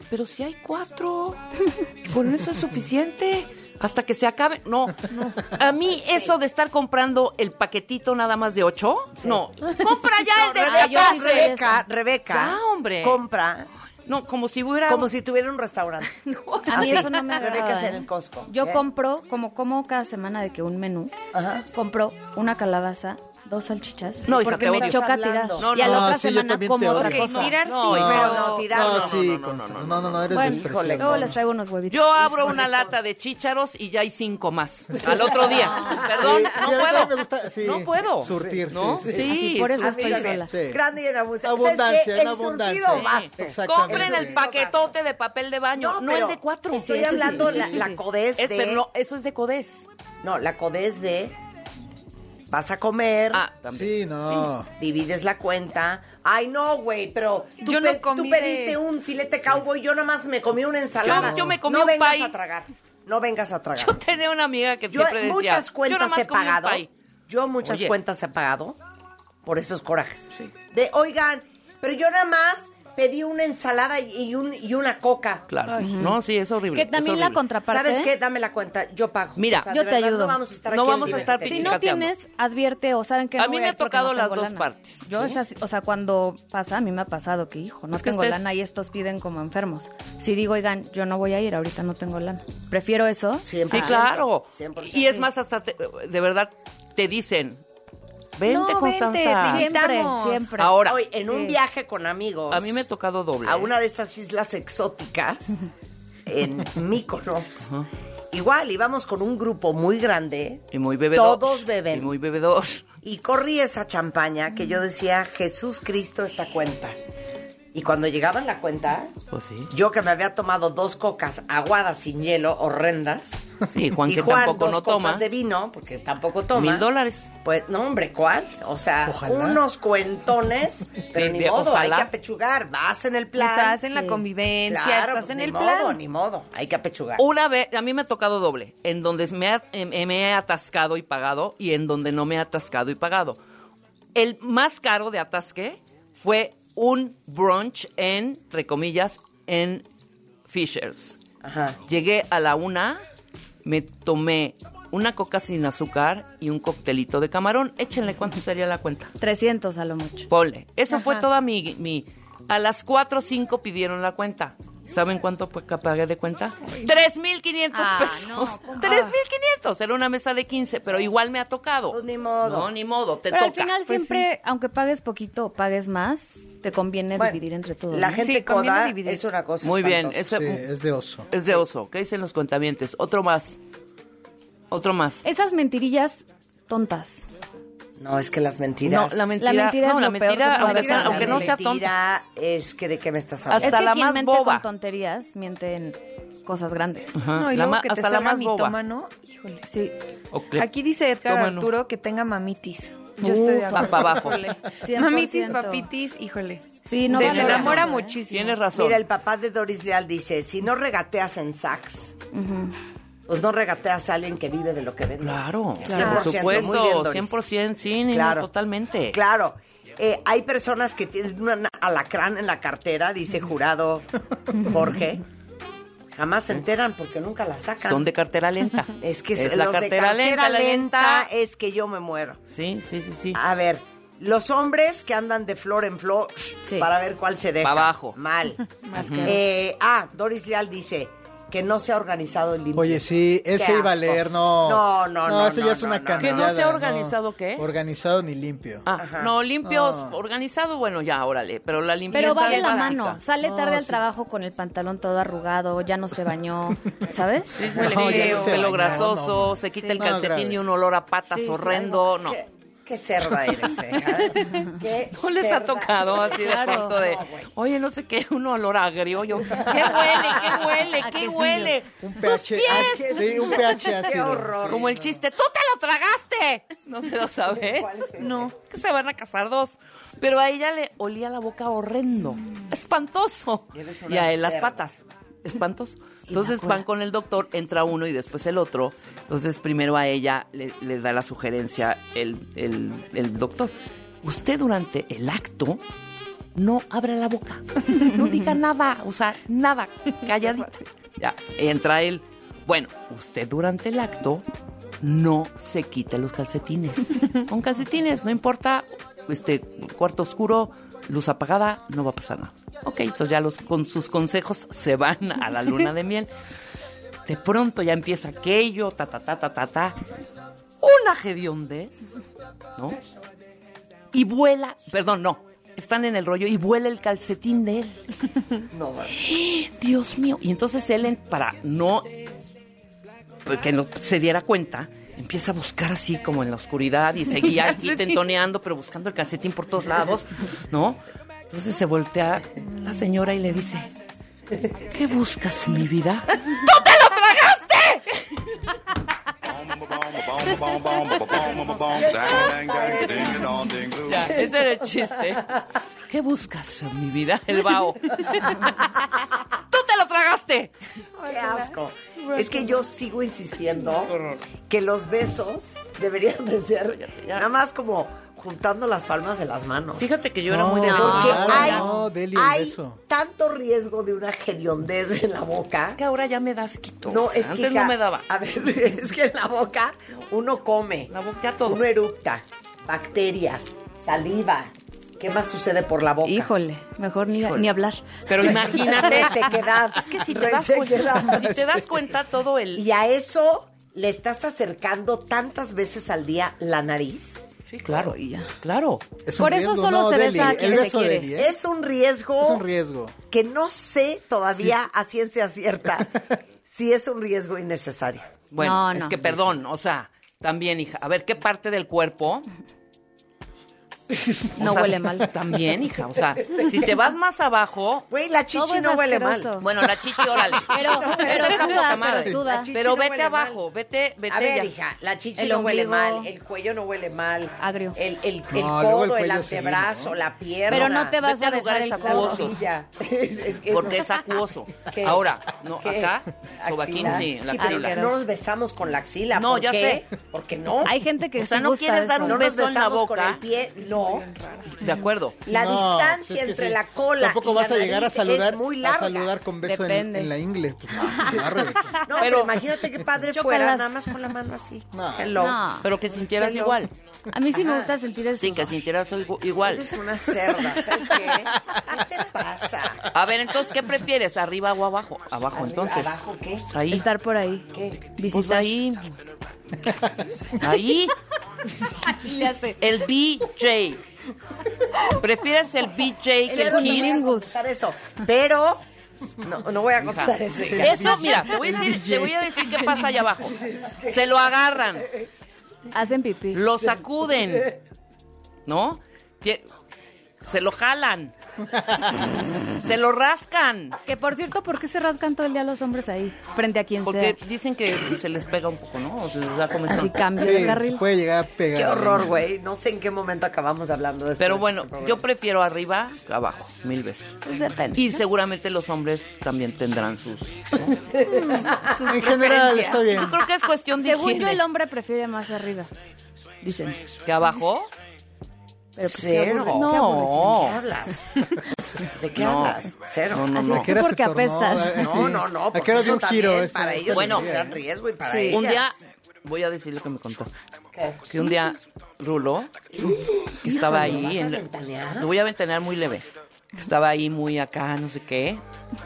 Pero si hay cuatro, con eso es suficiente. Hasta que se acabe. No, no. A mí eso de estar comprando el paquetito nada más de ocho, no. Compra ya el de yo Rebeca, Rebeca. Rebeca, Ya, hombre. compra No, como si hubiera... como si tuviera un restaurante. A mí eso no me Rebeca agrada. es en ¿eh? el Costco. Yo ¿eh? compro, como como cada semana de que un menú, Ajá. compro una calabaza, dos salchichas, No, hija, porque me choca tirar. No, y a la no. otra sí, semana como otra cosa. tirar No, sí, hija. pero... No, tirar No, no, sí, no, no, no, no, no, no, eres Bueno, Luego les traigo unos huevitos. Yo abro una lata de chícharos y ya hay cinco más. Al otro día. Perdón, Sí, no puedo. me gusta, sí, no puedo. surtir, ¿no? sí, sí. Sí, Así, por eso sí. estoy sola. Sí. Grande y en abundancia. Abundancia, en El abundancia. Exactamente. Compren el paquetote de papel de baño, no, el de cuatro. Estoy hablando la, Es- de... pero no, eso es de codés. No, la codez de... Vas a comer, Ah, también. Sí, no. divides la cuenta. Ay, no, güey, pero tú, Yo no tú pediste de- un filete cowboy, yo nomás me comí una ensalada. Yo- yo me comí no un vengas pie. a tragar. No vengas a tragar. Yo tenía una amiga que Yo siempre decía, muchas yo cuentas nomás he pagado. Yo muchas Oye. cuentas he pagado por esos corajes. De, oigan, pero yo nada más pedí una ensalada y, un, y una coca. Claro. No, sí, es horrible. Que también la contraparte. ¿Sabes qué? Dame la cuenta, yo pago. Mira, Yo te verdad, ayudo. No vamos a estar No aquí vamos a estar. Si no tienes, advierte o saben que A no mí voy me ha tocado no las dos lana. partes. Yo así, o sea, cuando pasa, a mí me ha pasado que, hijo, no Es tengo usted- lana y estos piden como enfermos. Si digo, oigan, yo no voy a ir, ahorita no tengo lana. Prefiero eso. Siempre. Sí, claro. 100%. Y es más, hasta te- de verdad te dicen, vente, No, Constanza. Siempre. Ahora, Hoy, en un viaje con amigos. a mí me ha tocado doble. a ¿eh? una de estas islas exóticas en Mykonos. Igual íbamos con un grupo muy grande. Y muy bebedor. Todos beben. Y muy bebedor. Y corrí esa champaña que yo decía, Jesús Cristo esta cuenta. Y cuando llegaba en la cuenta, Pues sí. yo que me había tomado dos cocas aguadas sin hielo, horrendas. Sí, Juan y que Juan tampoco dos no copas toma. de vino, porque tampoco toma. Mil dólares. Pues, no, hombre, ¿cuál? O sea, Ojalá. unos cuentones, pero Sí, ni de- modo, ojalá. hay que apechugar. Vas en el plan. Estás en la convivencia, Claro, estás pues, en ni el modo, plan. ni modo, hay que apechugar. Una vez, a mí me ha tocado doble, en donde me, ha- em- me he atascado y pagado y en donde no me he atascado y pagado. El más caro de atasque fue un brunch en, entre comillas, en Fishers. Ajá. Llegué a la una, me tomé una coca sin azúcar y un coctelito de camarón. Échenle cuánto sería la cuenta. 300 a lo mucho. Ponle. Eso fue toda mi, mi... A las 4 o 5 pidieron la cuenta. ¿Saben cuánto pagué de cuenta? 3.500 Ah, pesos. no, ¿cómo? 3.500. Era una mesa de 15, pero igual me ha tocado. Pues ni modo. No, ni modo. Te Pero toca. al final Pues siempre, aunque pagues poquito o pagues más, te conviene Bueno, dividir entre todos. La ¿no? gente Sí, coda dividir. es una cosa Muy bien. espantosa. Ese, Sí, es de oso. Es de oso. ¿Qué dicen los cuentamientos? Otro más. Otro más. Esas mentirillas tontas. No, es que las mentiras... No, la mentira, La mentira es no, la lo peor mentira, aunque, sea- aunque no sea tonta. mentira es que de qué me estás Hasta hablando. es que la quien más mente boba. con tonterías miente en cosas grandes. Ajá, No, y la luego que te hasta la salga más boba. mitómano, híjole. Sí. O que- Aquí dice Edgar Tómano. Arturo que tenga mamitis. Yo estoy de acuerdo. pa' abajo. Híjole. 100%. Mamitis, papitis, híjole. Sí, no Te vale enamora la muchísimo. Tienes razón. Mira, el papá de Doris Leal dice, si no regateas en sax, pues no regateas a alguien que vive de lo que vende. Claro, 100%, por muy supuesto, bien, Doris. 100%, sí, Claro. totalmente. Claro. Eh, hay personas que tienen un alacrán en la cartera, dice jurado Jorge. Jamás se enteran porque nunca la sacan. Son de cartera lenta. Es que es los la de cartera lenta, la lenta. es que yo me muero. Sí, sí, sí, sí. A ver, los hombres que andan de flor en flor para ver cuál se deja. Abajo. Mal. Más Ujú. Eh, ah, Doris Leal dice que no se ha organizado el limpio. Oye, sí, ese iba a leer, no. No, no, no, eso no, ya es no, una no, canallada. ¿Que no se ha no. organizado qué? Organizado ni limpio. Ah, no, limpios, No. organizado, bueno, ya, órale, pero la limpieza Pero va de la básica. mano. Sale No, tarde al sí. trabajo con el pantalón todo arrugado, ya no se bañó, ¿sabes? Sí, se pelo bañó, grasoso, no. se quita Sí. el calcetín grave. y un olor a patas Sí, sí, horrendo, no. ¿Qué, qué cerda eres, eh? ¿Qué ¿No les ha tocado así de Claro. pronto de, oye, no sé qué, un olor agrio? Yo, ¿qué huele, qué huele, qué huele? Un ¡Tus pH. pies! ah, Sí, un pH Qué ácido. horror. Como el chiste, ¡tú te lo tragaste! ¿No se lo sabe? ¿Cuál es ese? No, que se van a casar dos. Pero a ella le olía la boca horrendo. Espantoso. Eres una Y a él las patas. Espantoso. Entonces van con el doctor, entra uno y después el otro. Entonces primero a ella le, le da la sugerencia el, el- el doctor. Usted durante el acto no abra la boca. No diga nada. O sea, nada. Calladita. Ya, entra él. Bueno, usted durante el acto no se quite los calcetines. Con calcetines, no importa, este cuarto oscuro, luz apagada, no va a pasar nada. Ok, entonces ya los, con sus consejos se van a la luna de miel. De pronto ya empieza aquello, ta, ta, ta, ta, ta, ta. Una hediondez, ¿no? Y vuela, perdón, no, están en el rollo y vuela el calcetín de él. No. Dios mío. Y entonces él, para no pues, que no se diera cuenta, empieza a buscar así como en la oscuridad y seguía aquí tentoneando, pero buscando el calcetín por todos lados, ¿no? Entonces se voltea la señora y le dice, ¿qué buscas, mi vida? Ya, ese era el chiste. ¿Qué buscas, mi vida? El vaho. ¡Tú te lo tragaste! Qué asco. Es que yo sigo insistiendo que los besos deberían de ser nada más como juntando las palmas de las manos. Fíjate que yo era No, muy de Porque claro, hay, no, Deli, el hay beso. tanto riesgo de una hediondez en la boca. Es que ahora ya me das quito. No, es Antes que no me daba. A ver, es que en la boca uno come, La boca, ya todo. uno eructa, bacterias, saliva. ¿Qué más sucede por la boca? Híjole, mejor ni, ni hablar. Pero imagínate. Resequedad. Es que si te das cuenta, si te das cuenta todo el. Y a eso le estás acercando tantas veces al día la nariz. Sí, claro. Y ya. Claro. Es un Por eso riesgo, solo no, se Deli, besa a quien se quiere. Deli, ¿eh? Es un riesgo Es un riesgo. que no sé todavía a ciencia cierta si es un riesgo innecesario. Bueno, No, es que perdón, o sea, también, hija. A ver, ¿qué parte del cuerpo? O No sea, huele mal. También, hija. O sea, si te vas más abajo. Güey, la chichi no huele asqueroso. mal. Bueno, la chichi, órale. Pero- pero Esa suda, poca madre. pero suda. Pero no vete abajo, mal. vete, vete A ver, ya. hija, la chichi El no huele ombligo. mal, el cuello no huele mal. Agrio. El, el, el No, codo, el, sí, antebrazo, ¿no? la pierna. Pero no te vas Vete a besar el acuosos. Es- es que Porque no. es acuoso. ¿Qué? Ahora, no, ¿Qué? acá, sobaquín sí, la axila. no nos besamos con la axila. No, ¿por ya sé. Porque no. Hay gente que O sea, sí no quieres dar un no nos beso en la besamos con boca. el pie. No. De acuerdo. La No, distancia pues es que entre sí. la cola Tampoco y vas la a llegar a saludar, muy a saludar con beso en, la ingle. Pues, no, pero, Pero- imagínate qué padre fuera, nada más con la mano así. No. Hello. No. Pero que sintieras Hello. igual. A mí sí me gusta sentir eso. Sí, que sintieras igu- igual. Eres una cerda, ¿sabes qué? ¿Qué te pasa? A ver, entonces, ¿qué prefieres? ¿Arriba o abajo? Abajo, Arriba, entonces. ¿Abajo qué? Ahí. Estar por ahí. ¿Qué? Pues Visitar. Ahí. Le hace. El BJ. ¿Prefieres el BJ que El Kiss? bilingüe. contestar eso. Pero no, no voy a contestar eso. Eso, mira, te voy, a decir, te voy a decir qué pasa allá abajo. Se lo agarran, Hacen pipí. lo sacuden, ¿no? Se lo jalan. Se lo rascan. Que por cierto, ¿por qué se rascan todo el día los hombres ahí? Frente a quien Porque sea. dicen que se les pega un poco, ¿no? O sea, les da comezón. Así cambio Sí, de se carril. puede llegar a pegar. Qué horror, güey. No sé en qué momento acabamos hablando de esto. Pero en bueno, este yo prefiero arriba que abajo, mil veces. Pues depende. Y seguramente los hombres también tendrán sus... En general está bien. Yo creo que es cuestión de Según yo, el hombre prefiere más arriba. Dicen. ¿Que abajo? Pero pues, Cero. qué No. aburrido. ¿De qué hablas? ¿De qué No. hablas? Cero. No, no, Así no. ¿A qué hora Porque apestas. Eh, No, sí. no, no. ¿A qué hora un giro? Para ellos Bueno, es un gran riesgo y para Sí. ellas. Un día, voy a decir lo que me contaste. ¿Qué? Que un día Rulo, que estaba ahí, ¿vas a en, lo voy a ventanear muy leve. Que Estaba ahí muy acá, no sé qué,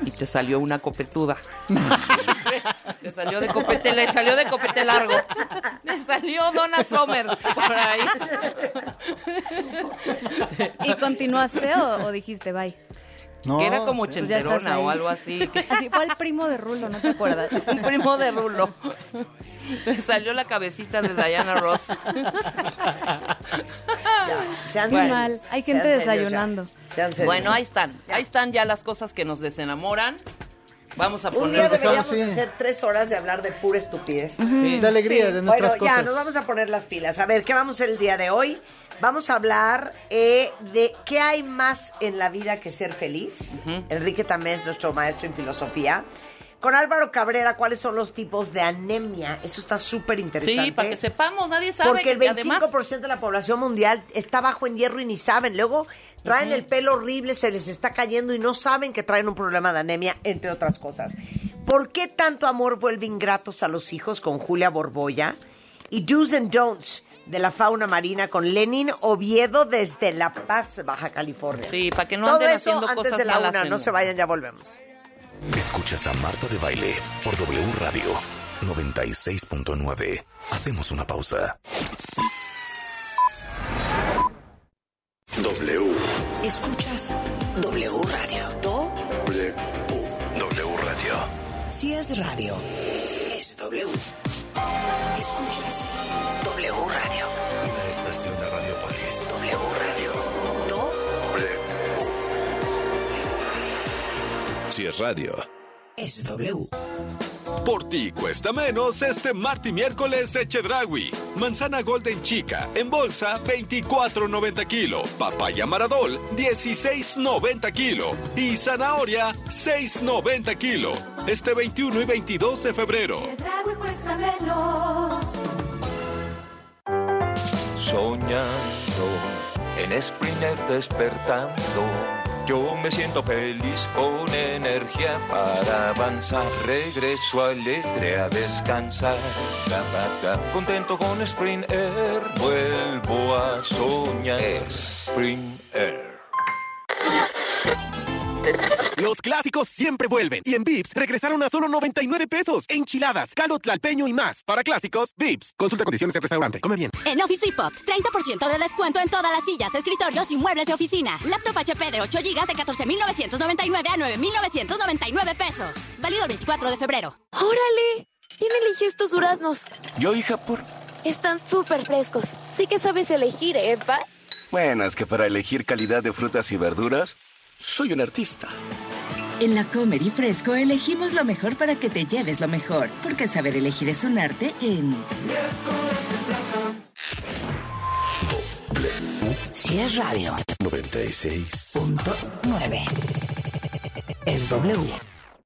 y te salió una copetuda. te salió de copete, le salió de copete largo. Le salió Donna Summer por ahí. ¿Y continuaste o, o dijiste bye? No, que era como sí. Pues chenterona o algo así. Así fue el primo de Rulo, ¿no te acuerdas? Un primo de Rulo. Le salió la cabecita de Diana Ross. Ya, sean mal. Hay Sean gente serios desayunando. Sean serios. Bueno, ahí están. Ahí están ya las cosas que nos desenamoran. Vamos a Un día poner. deberíamos sí. hacer tres horas de hablar de pura estupidez. Sí. De alegría, Sí, de nuestras bueno, ya, cosas. nos vamos a poner las pilas. A ver, ¿qué vamos a hacer el día de hoy? Vamos a hablar eh, de qué hay más en la vida que ser feliz. Enrique Tamés, nuestro maestro en filosofía. Con Álvaro Cabrera, ¿cuáles son los tipos de anemia? Eso está súper interesante. Sí, para que sepamos, nadie sabe. Porque el que además 25% de la población mundial está bajo en hierro y ni saben. Luego traen el pelo horrible, se les está cayendo y no saben que traen un problema de anemia, entre otras cosas. ¿Por qué tanto amor vuelve ingratos a los hijos con Julia Borboya? Y Do's and Don'ts de la fauna marina con Lenin Oviedo desde La Paz, Baja California. Sí, para que no Todo anden eso haciendo antes cosas de la una. No se vayan, ya volvemos. Escuchas a Marta de Baile por W Radio 96.9. Hacemos una pausa. W. Escuchas W Radio. Do, W. W Radio. si es radio, es W. Si es radio. es W. Por ti cuesta menos este martes y miércoles de Chedragui. Manzana Golden Chica en bolsa 24.90 kilo. Papaya Maradol 16.90 kilo. Y zanahoria 6.90 kilo. Este 21 y 22 de febrero. Soñando en Sprinter despertando. Yo me siento feliz con energía para avanzar. Regreso alegre a descansar. Contento con Spring Air. Vuelvo a soñar. Spring Air. Los clásicos siempre vuelven. Y en Vips regresaron a solo 99 pesos. Enchiladas, caldo tlalpeño y más. Para clásicos, Vips. Consulta condiciones del restaurante. Come bien. En Office Depot, 30% de descuento en todas las sillas, escritorios y muebles de oficina. Laptop HP de 8 GB de 14,999 a 9,999 pesos. Válido el 24 de febrero. ¡Órale! ¿Quién eligió estos duraznos? Yo, hija, por. Están súper frescos. Sí que sabes elegir, ¿eh, pa? Bueno, es que para elegir calidad de frutas y verduras, soy un artista. En la Comer y Fresco elegimos lo mejor para que te lleves lo mejor, porque saber elegir es un arte en Si es radio, 96.9. es W.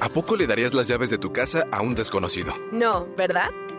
¿A poco le darías las llaves de tu casa a un desconocido? No, ¿verdad?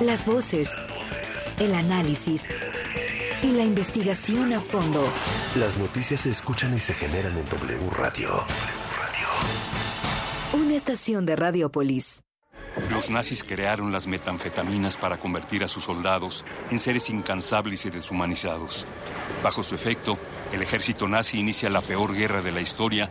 las voces, el análisis y la investigación a fondo. Las noticias se escuchan y se generan en W Radio. Una estación de Radiopolis. Los nazis crearon las metanfetaminas para convertir a sus soldados en seres incansables y deshumanizados. Bajo su efecto, el ejército nazi inicia la peor guerra de la historia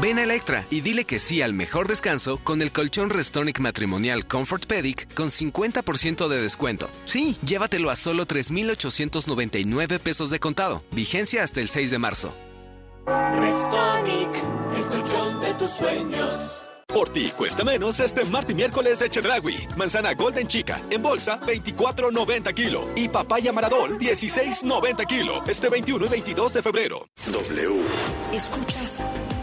Ven a Electra y dile que sí al mejor descanso con el colchón Restonic matrimonial Comfort Pedic con 50% de descuento. Sí, llévatelo a solo 3,899 pesos de contado. Vigencia hasta el 6 de marzo. Restonic, el colchón de tus sueños. Por ti cuesta menos este martes y miércoles de Chedragui. Manzana Golden Chica en bolsa 24.90 kilo y papaya Maradol 16.90 kilo. Este 21 y 22 de febrero. W. Escuchas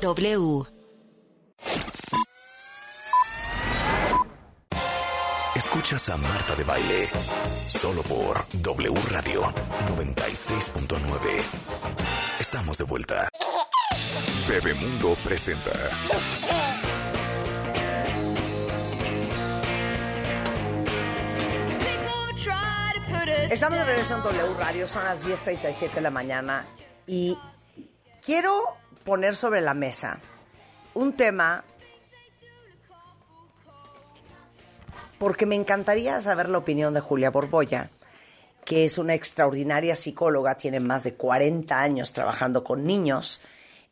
W. Escuchas a Marta de Baile solo por W Radio 96.9. Estamos de vuelta. Bebemundo presenta. Estamos de regreso en W Radio, son las 10.37 de la mañana y quiero poner sobre la mesa un tema porque me encantaría saber la opinión de Julia Borbolla, que es una extraordinaria psicóloga, tiene más de 40 años trabajando con niños.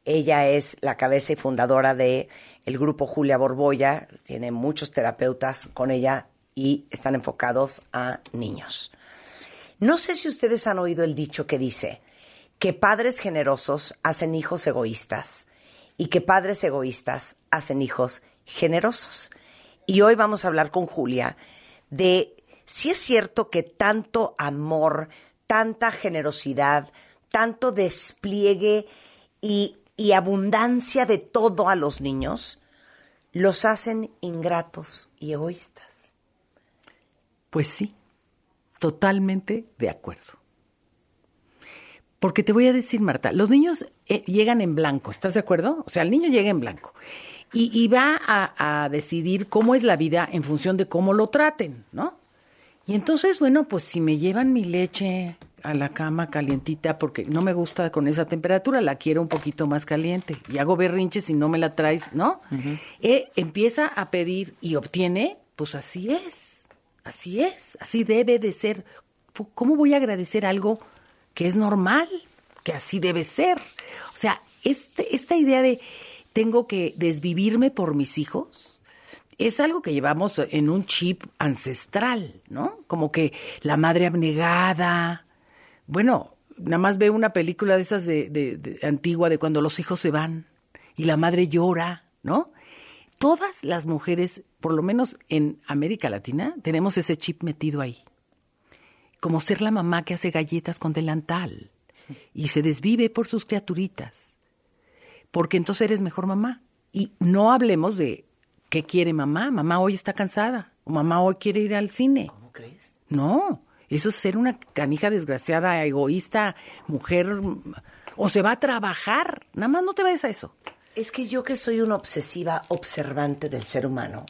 Ella es la cabeza y fundadora de el grupo Julia Borbolla, tiene muchos terapeutas con ella y están enfocados a niños. No sé si ustedes han oído el dicho que dice que padres generosos hacen hijos egoístas y que padres egoístas hacen hijos generosos. Y hoy vamos a hablar con Julia de si es cierto que tanto amor, tanta generosidad, tanto despliegue y, y abundancia de todo a los niños los hacen ingratos y egoístas. Pues sí, totalmente de acuerdo. Porque te voy a decir, Marta, los niños eh, llegan en blanco, ¿estás de acuerdo? O sea, el niño llega en blanco y, y va a, a, decidir cómo es la vida en función de cómo lo traten, ¿no? Y entonces, bueno, pues si me llevan mi leche a la cama calientita porque no me gusta con esa temperatura, la quiero un poquito más caliente y hago berrinches si no me la traes, ¿no? Uh -huh. eh, empieza a pedir y obtiene, pues así es, así es, así debe de ser ¿cómo voy a agradecer algo que es normal, que así debe ser? O sea, este, esta idea de tengo que desvivirme por mis hijos es algo que llevamos en un chip ancestral, ¿no? Como que la madre abnegada. Bueno, nada más veo una película de esas de, de- de- antigua de cuando los hijos se van y la madre llora, ¿no? Todas las mujeres, por lo menos en América Latina, tenemos ese chip metido ahí. Como ser la mamá que hace galletas con delantal y se desvive por sus criaturitas. Porque entonces eres mejor mamá. Y no hablemos de qué quiere mamá. Mamá hoy está cansada. O mamá hoy quiere ir al cine. ¿Cómo crees? No, eso es ser una canija desgraciada, egoísta, mujer. O se va a trabajar. Nada más no te vayas a eso. Es que yo que soy una obsesiva observante del ser humano,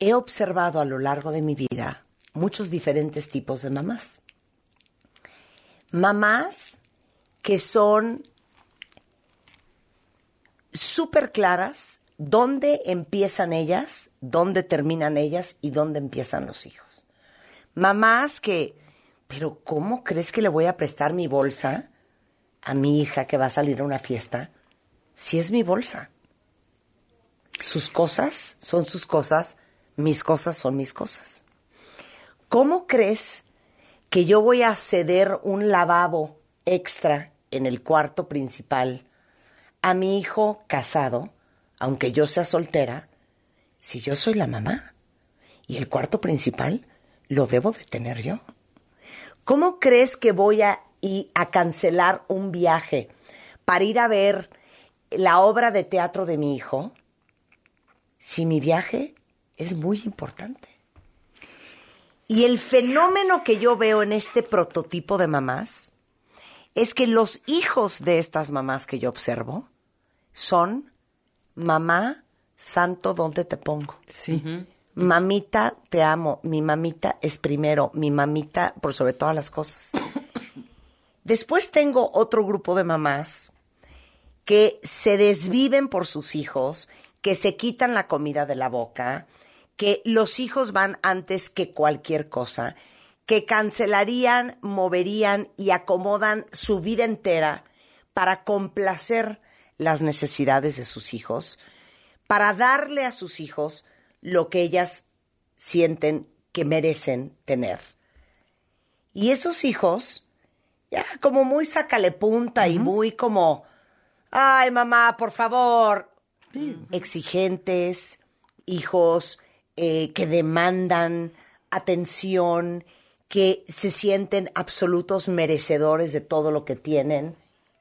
he observado a lo largo de mi vida muchos diferentes tipos de mamás. Mamás que son súper claras dónde empiezan ellas, dónde terminan ellas y dónde empiezan los hijos. Mamás que, pero ¿cómo crees que le voy a prestar mi bolsa a mi hija que va a salir a una fiesta? Si es mi bolsa. Sus cosas son sus cosas, mis cosas son mis cosas. ¿Cómo crees que yo voy a ceder un lavabo extra en el cuarto principal a mi hijo casado, aunque yo sea soltera, si yo soy la mamá? Y el cuarto principal lo debo de tener yo. ¿Cómo crees que voy a, ir a cancelar un viaje para ir a ver la obra de teatro de mi hijo si mi viaje es muy importante? Y el fenómeno que yo veo en este prototipo de mamás es que los hijos de estas mamás que yo observo son mamá, santo, ¿dónde te pongo? Sí. Mamita, te amo. Mi mamita es primero. Mi mamita por sobre todas las cosas. Después tengo otro grupo de mamás que se desviven por sus hijos, que se quitan la comida de la boca, que los hijos van antes que cualquier cosa, que cancelarían, moverían y acomodan su vida entera para complacer las necesidades de sus hijos, para darle a sus hijos lo que ellas sienten que merecen tener. Y esos hijos, ya como muy sácale punta y muy como, ay mamá, por favor, exigentes, hijos eh, que demandan atención, que se sienten absolutos merecedores de todo lo que tienen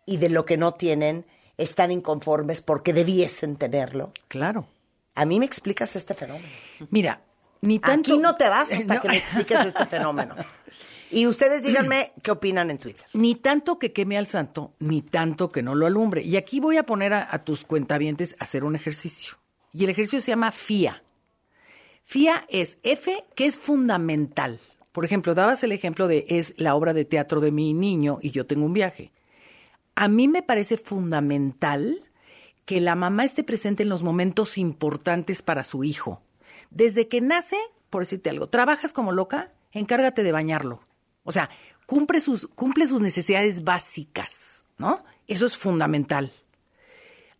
y de lo que no tienen, están inconformes porque debiesen tenerlo. Claro. A mí me explicas este fenómeno. Mira, ni tanto. Aquí no te vas hasta No. que me expliques este fenómeno. Y ustedes díganme qué opinan en Twitter. Ni tanto que queme al santo, ni tanto que no lo alumbre. Y aquí voy a poner a, a tus cuentavientes a hacer un ejercicio. Y el ejercicio se llama FIA. FIA es F, que es fundamental. Por ejemplo, dabas el ejemplo de es la obra de teatro de mi niño y yo tengo un viaje. A mí me parece fundamental que la mamá esté presente en los momentos importantes para su hijo. Desde que nace, por decirte algo, trabajas como loca, encárgate de bañarlo. O sea, cumple sus, cumple sus necesidades básicas, ¿no? Eso es fundamental.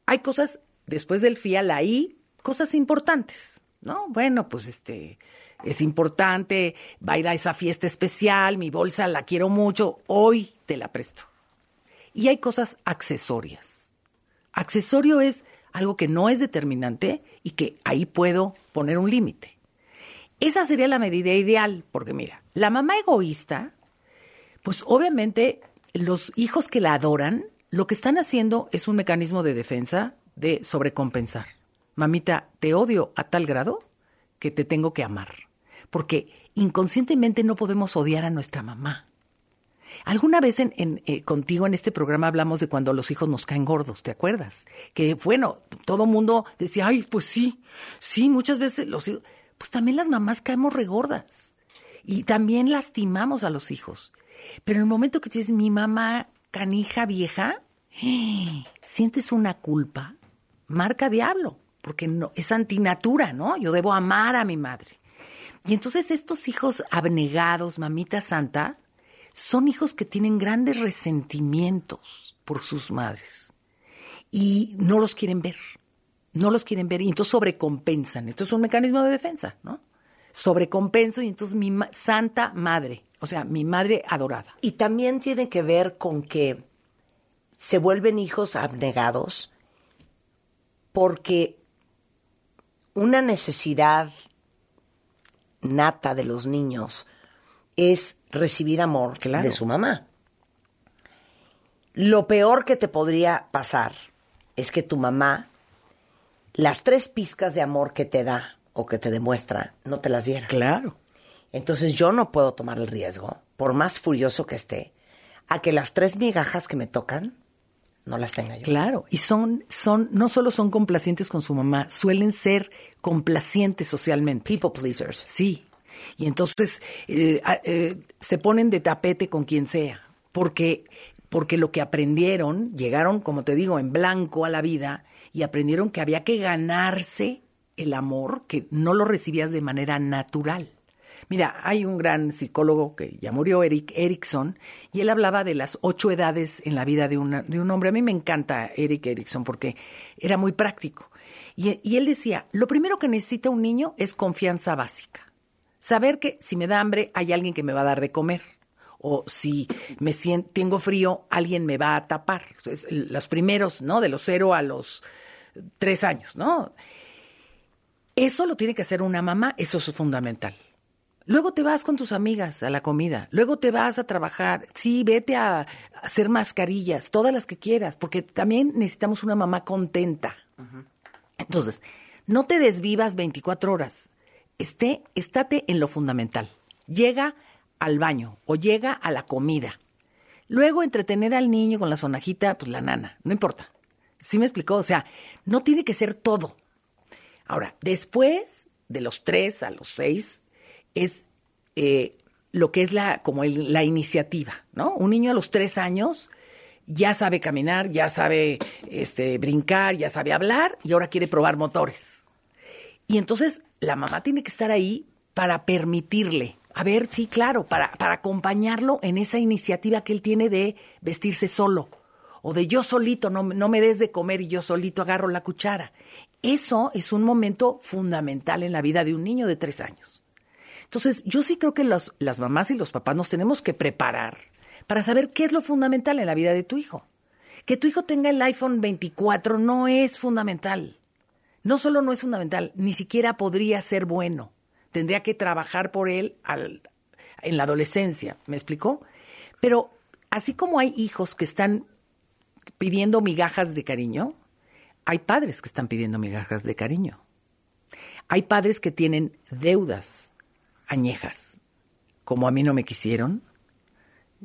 Hay cosas, después del FIA, la I, cosas importantes, ¿no? Bueno, pues este, es importante, va a ir a esa fiesta especial, mi bolsa la quiero mucho, hoy te la presto. Y hay cosas accesorias. Accesorio es algo que no es determinante y que ahí puedo poner un límite. Esa sería la medida ideal, porque mira, la mamá egoísta, pues obviamente los hijos que la adoran, lo que están haciendo es un mecanismo de defensa de sobrecompensar. Mamita, te odio a tal grado que te tengo que amar, porque inconscientemente no podemos odiar a nuestra mamá. Alguna vez en, eh, contigo en este programa hablamos de cuando los hijos nos caen gordos, ¿te acuerdas? Que bueno, todo mundo decía, ay, pues sí, sí, muchas veces los hijos, pues también las mamás caemos regordas y también lastimamos a los hijos. Pero en el momento que tienes mi mamá canija vieja, sientes una culpa, marca diablo, porque no, es antinatura, ¿no? Yo debo amar a mi madre. Y entonces estos hijos abnegados, mamita santa, son hijos que tienen grandes resentimientos por sus madres y no los quieren ver, no los quieren ver y entonces sobrecompensan. Esto es un mecanismo de defensa, ¿no? Sobrecompenso y entonces mi santa madre, o sea, mi madre adorada. Y también tiene que ver con que se vuelven hijos abnegados porque una necesidad nata de los niños es recibir amor de su mamá. Lo peor que te podría pasar es que tu mamá, las tres pizcas de amor que te da o que te demuestra, no te las diera. Claro. Entonces yo no puedo tomar el riesgo, por más furioso que esté, a que las tres migajas que me tocan no las tenga yo. Claro, y son, son, no solo son complacientes con su mamá, suelen ser complacientes socialmente. People pleasers. Sí. Y entonces eh, eh, se ponen de tapete con quien sea, porque, porque lo que aprendieron, llegaron, como te digo, en blanco a la vida y aprendieron que había que ganarse el amor, que no lo recibías de manera natural. Mira, hay un gran psicólogo que ya murió, Eric Erickson, y él hablaba de las ocho edades en la vida de, una- de un hombre. A mí me encanta Eric Erickson porque era muy práctico. Y, y él decía, lo primero que necesita un niño es confianza básica. Saber que si me da hambre hay alguien que me va a dar de comer. O si me siento, tengo frío, alguien me va a tapar. Es los primeros, ¿no? De los cero a los tres años, ¿no? Eso lo tiene que hacer una mamá, eso es fundamental. Luego te vas con tus amigas a la comida, luego te vas a trabajar, sí, vete a, hacer mascarillas, todas las que quieras, porque también necesitamos una mamá contenta. Entonces, no te desvivas 24 horas, esté, estate en lo fundamental. Llega al baño o llega a la comida. Luego entretener al niño con la sonajita, pues la nana, no importa. ¿Sí me explicó? O sea, no tiene que ser todo. Ahora, después de los tres a los seis, es eh, lo que es la, como la iniciativa, ¿no? Un niño a los tres años ya sabe caminar, ya sabe este, brincar, ya sabe hablar y ahora quiere probar motores. Y entonces la mamá tiene que estar ahí para permitirle, a ver, sí, claro, para, para acompañarlo en esa iniciativa que él tiene de vestirse solo o de yo solito, no, no me des de comer y yo solito agarro la cuchara. Eso es un momento fundamental en la vida de un niño de tres años. Entonces, yo sí creo que los- las mamás y los papás nos tenemos que preparar para saber qué es lo fundamental en la vida de tu hijo. Que tu hijo tenga el iPhone 24 no es fundamental. No solo no es fundamental, ni siquiera podría ser bueno. Tendría que trabajar por él al- en la adolescencia, ¿me explicó? Pero así como hay hijos que están pidiendo migajas de cariño, hay padres que están pidiendo migajas de cariño. Hay padres que tienen deudas añejas. Como a mí no me quisieron,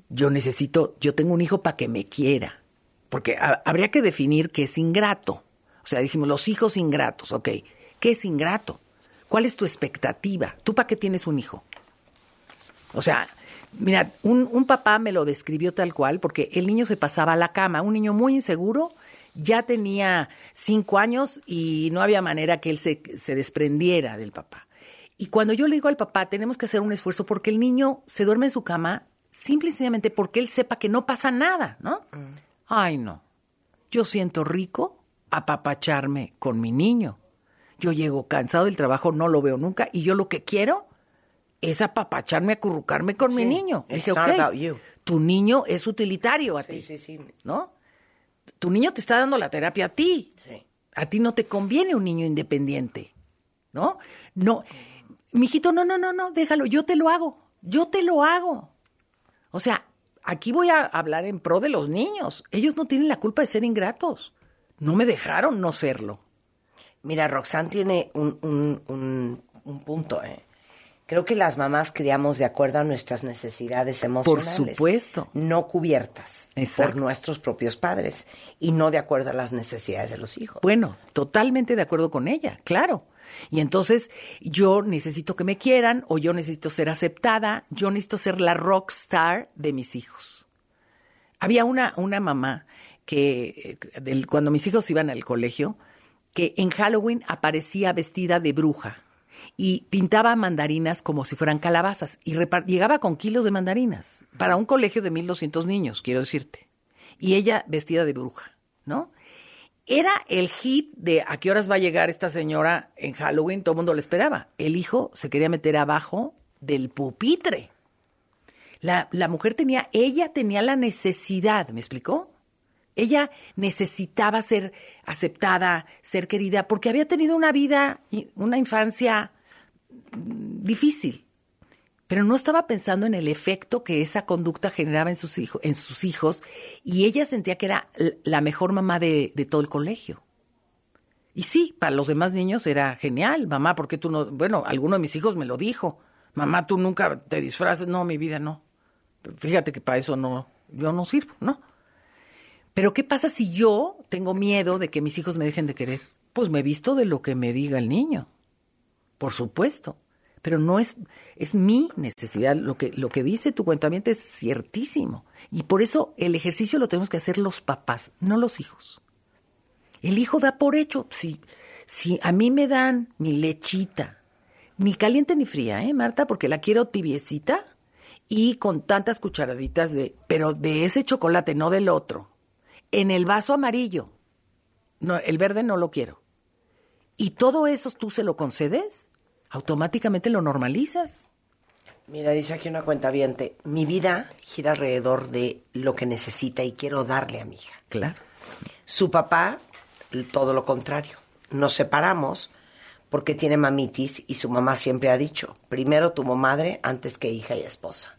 yo necesito, yo tengo un hijo para que me quiera. Porque ha- habría que definir qué es ingrato. O sea, dijimos, los hijos ingratos, ok. ¿Qué es ingrato? ¿Cuál es tu expectativa? ¿Tú para qué tienes un hijo? O sea, mira, un, un papá me lo describió tal cual porque el niño se pasaba a la cama, un niño muy inseguro, ya tenía cinco años y no había manera que él se, se desprendiera del papá. Y cuando yo le digo al papá, tenemos que hacer un esfuerzo porque el niño se duerme en su cama simple y sencillamente porque él sepa que no pasa nada, ¿no? Ay, no. Yo siento rico apapacharme con mi niño. Yo llego cansado del trabajo, no lo veo nunca y yo lo que quiero es apapacharme, acurrucarme con mi niño. it's Dije, not "Ok, about you." Tu niño es utilitario a ti. Sí, sí, sí. ¿No? Tu niño te está dando la terapia a ti. Sí. A ti no te conviene un niño independiente. ¿No? No. Mijito, no, no, no, no, déjalo, yo te lo hago. Yo te lo hago. O sea, aquí voy a hablar en pro de los niños. Ellos no tienen la culpa de ser ingratos. No me dejaron no serlo. Mira, Roxanne tiene un, un- un- un punto, ¿eh? Creo que las mamás criamos de acuerdo a nuestras necesidades emocionales. supuesto. No cubiertas Exacto. por nuestros propios padres y no de acuerdo a las necesidades de los hijos. Bueno, totalmente de acuerdo con ella, claro. Y entonces yo necesito que me quieran o yo necesito ser aceptada, yo necesito ser la rockstar de mis hijos. Había una, una mamá que eh, cuando mis hijos iban al colegio, que en Halloween aparecía vestida de bruja y pintaba mandarinas como si fueran calabazas y llegaba con kilos de mandarinas para un colegio de 1200 niños, quiero decirte. Y ella vestida de bruja, ¿no? Era el hit de a qué horas va a llegar esta señora en Halloween, todo el mundo lo esperaba. El hijo se quería meter abajo del pupitre. La, la mujer tenía, ella tenía la necesidad, ¿me explicó? Ella necesitaba ser aceptada, ser querida, porque había tenido una vida, una infancia mm, difícil. Pero no estaba pensando en el efecto que esa conducta generaba en sus, hijos, en sus hijos, y ella sentía que era la mejor mamá de, todo el colegio. Y sí, para los demás niños era genial, mamá, ¿por qué tú no? Bueno, alguno de mis hijos me lo dijo. Mamá, tú nunca te disfraces. No, mi vida no. Fíjate que para eso no, yo no sirvo, ¿no? Pero ¿qué pasa si yo tengo miedo de que mis hijos me dejen de querer? Pues me visto de lo que me diga el niño. Por supuesto. Pero no es, es mi necesidad. Lo que, lo que dice tu cuentamiento es ciertísimo. Y por eso el ejercicio lo tenemos que hacer los papás, no los hijos. El hijo da por hecho. Si, si a mí me dan mi lechita, ni caliente ni fría, ¿eh, Marta? Porque la quiero tibiecita y con tantas cucharaditas de, pero de ese chocolate, no del otro. En el vaso amarillo. No, el verde no lo quiero. Y todo eso tú se lo concedes, automáticamente lo normalizas. Mira, dice aquí una cuenta mi vida gira alrededor de lo que necesita y quiero darle a mi hija. Claro. Su papá, todo lo contrario. Nos separamos porque tiene mamitis y su mamá siempre ha dicho, primero tu madre antes que hija y esposa.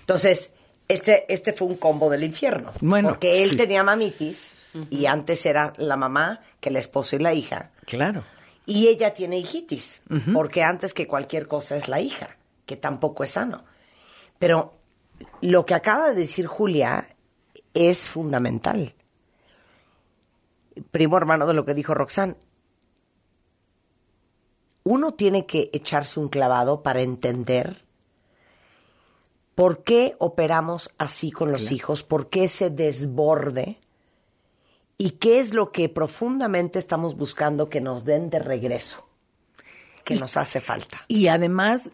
Entonces, este, este fue un combo del infierno. Bueno, porque él sí. tenía mamitis y antes era la mamá que la esposa y la hija. Claro. Y ella tiene hijitis, porque antes que cualquier cosa es la hija, que tampoco es sano. Pero lo que acaba de decir Julia es fundamental. Primo hermano de lo que dijo Roxanne. Uno tiene que echarse un clavado para entender por qué operamos así con los hijos, por qué ese desborde y qué es lo que profundamente estamos buscando que nos den de regreso, que nos hace falta. Y además,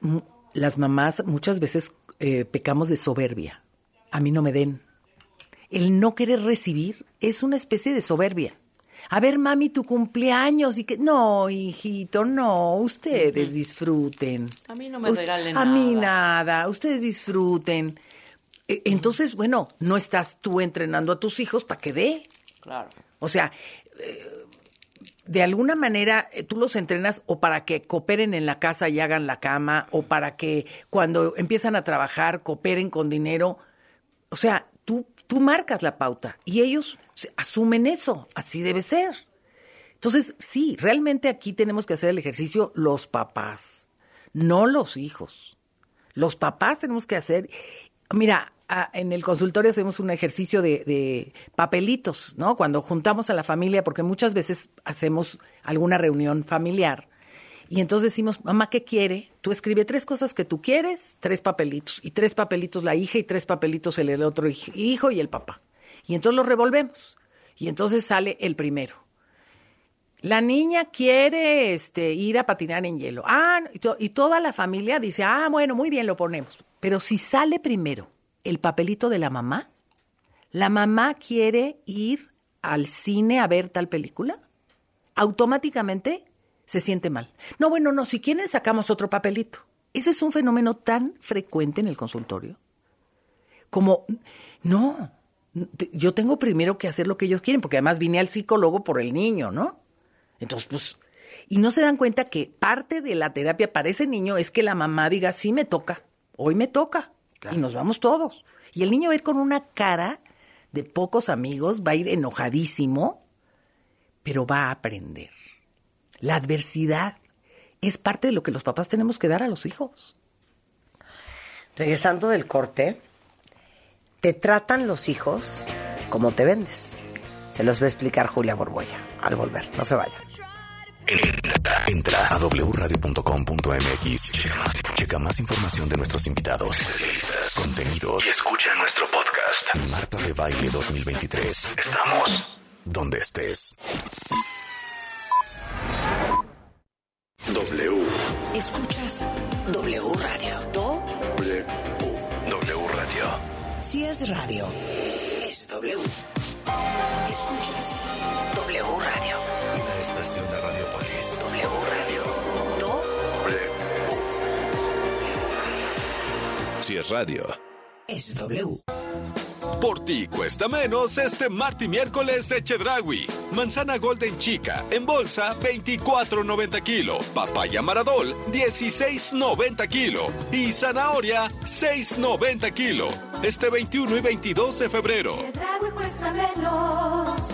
las mamás muchas veces eh, pecamos de soberbia. A mí no me den. El no querer recibir es una especie de soberbia. A ver, mami, tu cumpleaños y que no, hijito, no, ustedes disfruten. A mí no me Ust- regalen A mí nada. nada, ustedes disfruten. E- Entonces, bueno, no estás tú entrenando a tus hijos para que dé. Claro. O sea, eh, de alguna manera eh, tú los entrenas o para que cooperen en la casa y hagan la cama, o para que cuando empiezan a trabajar cooperen con dinero. O sea, tú, tú marcas la pauta y ellos asumen eso, así debe ser. Entonces, sí, realmente aquí tenemos que hacer el ejercicio los papás, no los hijos. Los papás tenemos que hacer, mira, en el consultorio hacemos un ejercicio de, papelitos, ¿no? Cuando juntamos a la familia, porque muchas veces hacemos alguna reunión familiar. Y entonces decimos, mamá, ¿qué quiere? Tú escribe tres cosas que tú quieres, tres papelitos. Y tres papelitos la hija y tres papelitos el, otro hij- hijo y el papá. Y entonces los revolvemos. Y entonces sale el primero. La niña quiere este, ir a patinar en hielo. Ah, y, y toda la familia dice, ah, bueno, muy bien, lo ponemos. Pero si sale primero el papelito de la mamá, la mamá quiere ir al cine a ver tal película, automáticamente se siente mal. No, bueno, no, si quieren sacamos otro papelito. Ese es un fenómeno tan frecuente en el consultorio. Como, no, yo tengo primero que hacer lo que ellos quieren, porque además vine al psicólogo por el niño, ¿no? Entonces, pues, y no se dan cuenta que parte de la terapia para ese niño es que la mamá diga, sí me toca, hoy me toca, y nos vamos todos. Y el niño va a ir con una cara de pocos amigos, va a ir enojadísimo, pero va a aprender. La adversidad es parte de lo que los papás tenemos que dar a los hijos. Regresando del corte, te tratan los hijos como te vendes. Se los va a explicar Julia Borbolla al volver. No se vayan. Entra a wradio.com.mx. Checa más información de nuestros invitados, contenidos y escucha nuestro podcast. Marta de Baile 2023. Estamos donde estés. W. Escuchas W Radio. Do W. W Radio. Si es radio, es W. Escuchas W Radio. Estación de Radiopolis. W Radio. Do. Si es radio. es W. Por ti cuesta menos este martes y miércoles de Chedragui. Manzana Golden Chica en bolsa 24.90 kilo. Papaya Maradol 16.90 kilo. Y zanahoria 6.90 kilo. Este 21 y 22 de febrero. cuesta menos.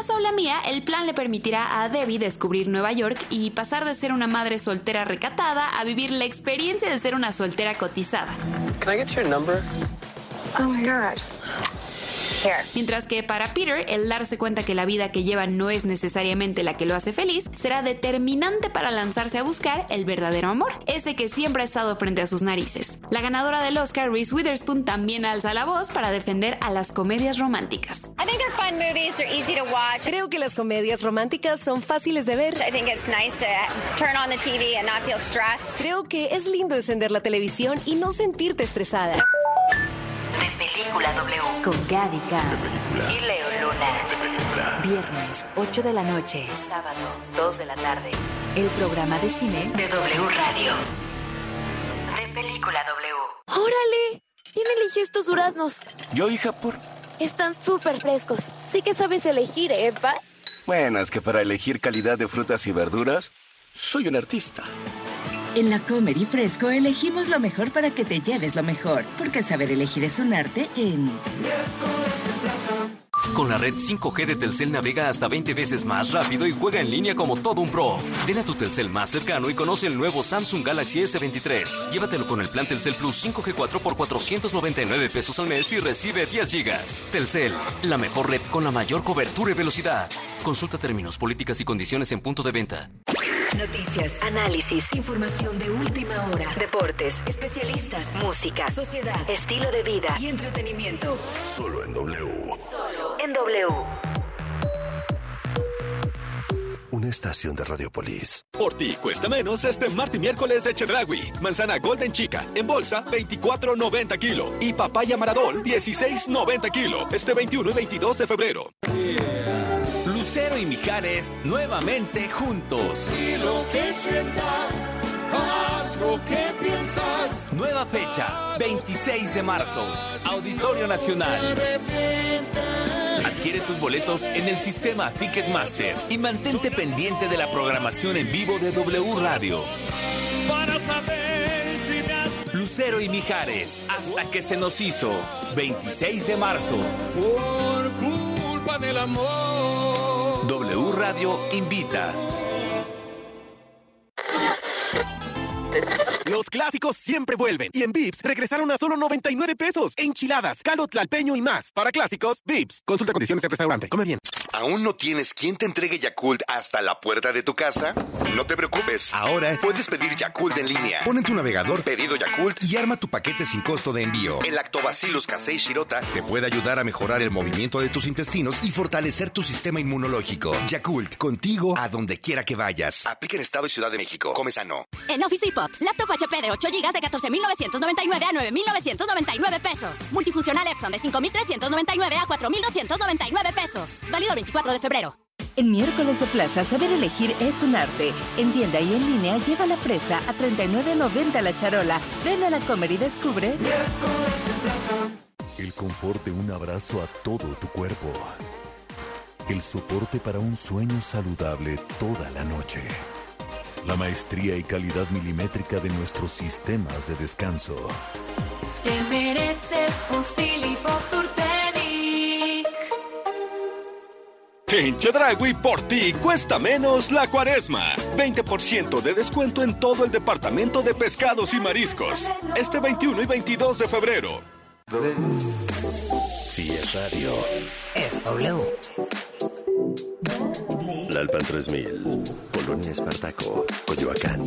En tu casa o la mía, el plan le permitirá a Debbie descubrir Nueva York y pasar de ser una madre soltera recatada a vivir la experiencia de ser una soltera cotizada. Can I get your number? Oh my God. Mientras que para Peter, el darse cuenta que la vida que lleva no es necesariamente la que lo hace feliz, será determinante para lanzarse a buscar el verdadero amor, ese que siempre ha estado frente a sus narices. La ganadora del Oscar, Reese Witherspoon, también alza la voz para defender a las comedias románticas. I think they're fun movies. They're easy to watch. Creo que las comedias románticas son fáciles de ver. I think it's nice to turn on the TV and not feel stressed. Creo que es lindo encender la televisión y no sentirte estresada. De Película W. con Gadica. Y Leo Luna. Viernes, 8 de la noche. Sábado, 2 de la tarde. El programa de cine De W Radio. De Película W. ¡Órale! ¿Quién eligió estos duraznos? Yo, hija, por... Están súper frescos. Sí que sabes elegir, ¿eh, pa? Bueno, es que para elegir calidad de frutas y verduras, soy un artista. En la Comer y Fresco elegimos lo mejor para que te lleves lo mejor, porque saber elegir es un arte en... Con la red 5G de Telcel navega hasta 20 veces más rápido y juega en línea como todo un pro. Ven a tu Telcel más cercano y conoce el nuevo Samsung Galaxy S23. Llévatelo con el plan Telcel Plus 5G4 por 499 pesos al mes y recibe 10 gigas. Telcel, la mejor red con la mayor cobertura y velocidad. Consulta términos, políticas y condiciones en punto de venta. Noticias, análisis, información de última hora, deportes, especialistas, música, sociedad, estilo de vida y entretenimiento. Solo en W. Solo en W. Una estación de Radiopolis. Por ti cuesta menos este martes y miércoles de Chedragui. Manzana Golden Chica en bolsa 24.90 kilo. Y papaya Maradol 16.90 kilo. Este 21 y 22 de febrero. Lucero y Mijares nuevamente juntos. Y lo que sientas, haz lo que piensas. Nueva fecha, 26 de marzo, Auditorio Nacional. Adquiere tus boletos en el sistema Ticketmaster y mantente pendiente de la programación en vivo de W Radio. Para saber si Lucero y Mijares, hasta que se nos hizo, 26 de marzo. por culpa del amor. W Radio invita. Los clásicos siempre vuelven. Y en Vips regresaron a solo 99 pesos. Enchiladas, caldo tlalpeño y más. Para clásicos, Vips. Consulta condiciones en restaurante. Come bien. ¿Aún no tienes quien te entregue Yakult hasta la puerta de tu casa? No te preocupes. Ahora puedes pedir Yakult en línea. Pon en tu navegador pedido Yakult y arma tu paquete sin costo de envío. El Lactobacillus casei shirota te puede ayudar a mejorar el movimiento de tus intestinos y fortalecer tu sistema inmunológico. Yakult, contigo a donde quiera que vayas. Aplica en Estado y Ciudad de México. Come sano. En Office Depot, laptop HP de 8 GB de 14,999 a 9,999 pesos. Multifuncional Epson de 5,399 a 4,299 pesos. Válido el 24 de febrero. En miércoles de plaza, saber elegir es un arte. En tienda y en línea, lleva la fresa a 39.90 la charola. Ven a la comer y descubre. El confort de un abrazo a todo tu cuerpo. El soporte para un sueño saludable toda la noche. La maestría y calidad milimétrica de nuestros sistemas de descanso. Te mereces un. En Chedragui por ti cuesta menos la cuaresma. 20% de descuento en todo el departamento de pescados y mariscos. Este 21 y 22 de febrero. Si es radio, Es W. Lalpan 3000, Polonia Espartaco, Coyoacán.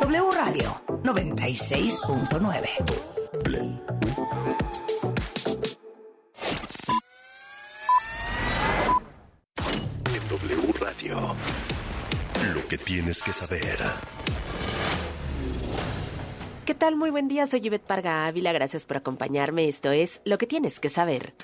W Radio 96.9. En W Radio, lo que tienes que saber. ¿Qué tal? Muy buen día, soy Yvette Parga Ávila, gracias por acompañarme. Esto es Lo que tienes que saber.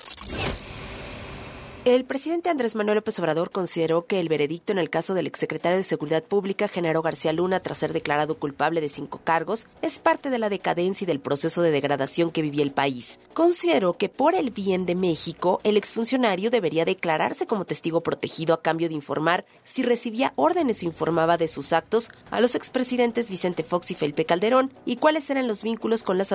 El presidente Andrés Manuel López Obrador consideró que el veredicto en el caso del exsecretario de Seguridad Pública, Genaro García Luna, tras ser declarado culpable de cinco cargos, es parte de la decadencia y del proceso de degradación que vivía el país. Consideró que por el bien de México, el exfuncionario debería declararse como testigo protegido a cambio de informar si recibía órdenes o informaba de sus actos a los expresidentes Vicente Fox y Felipe Calderón y cuáles eran los vínculos con las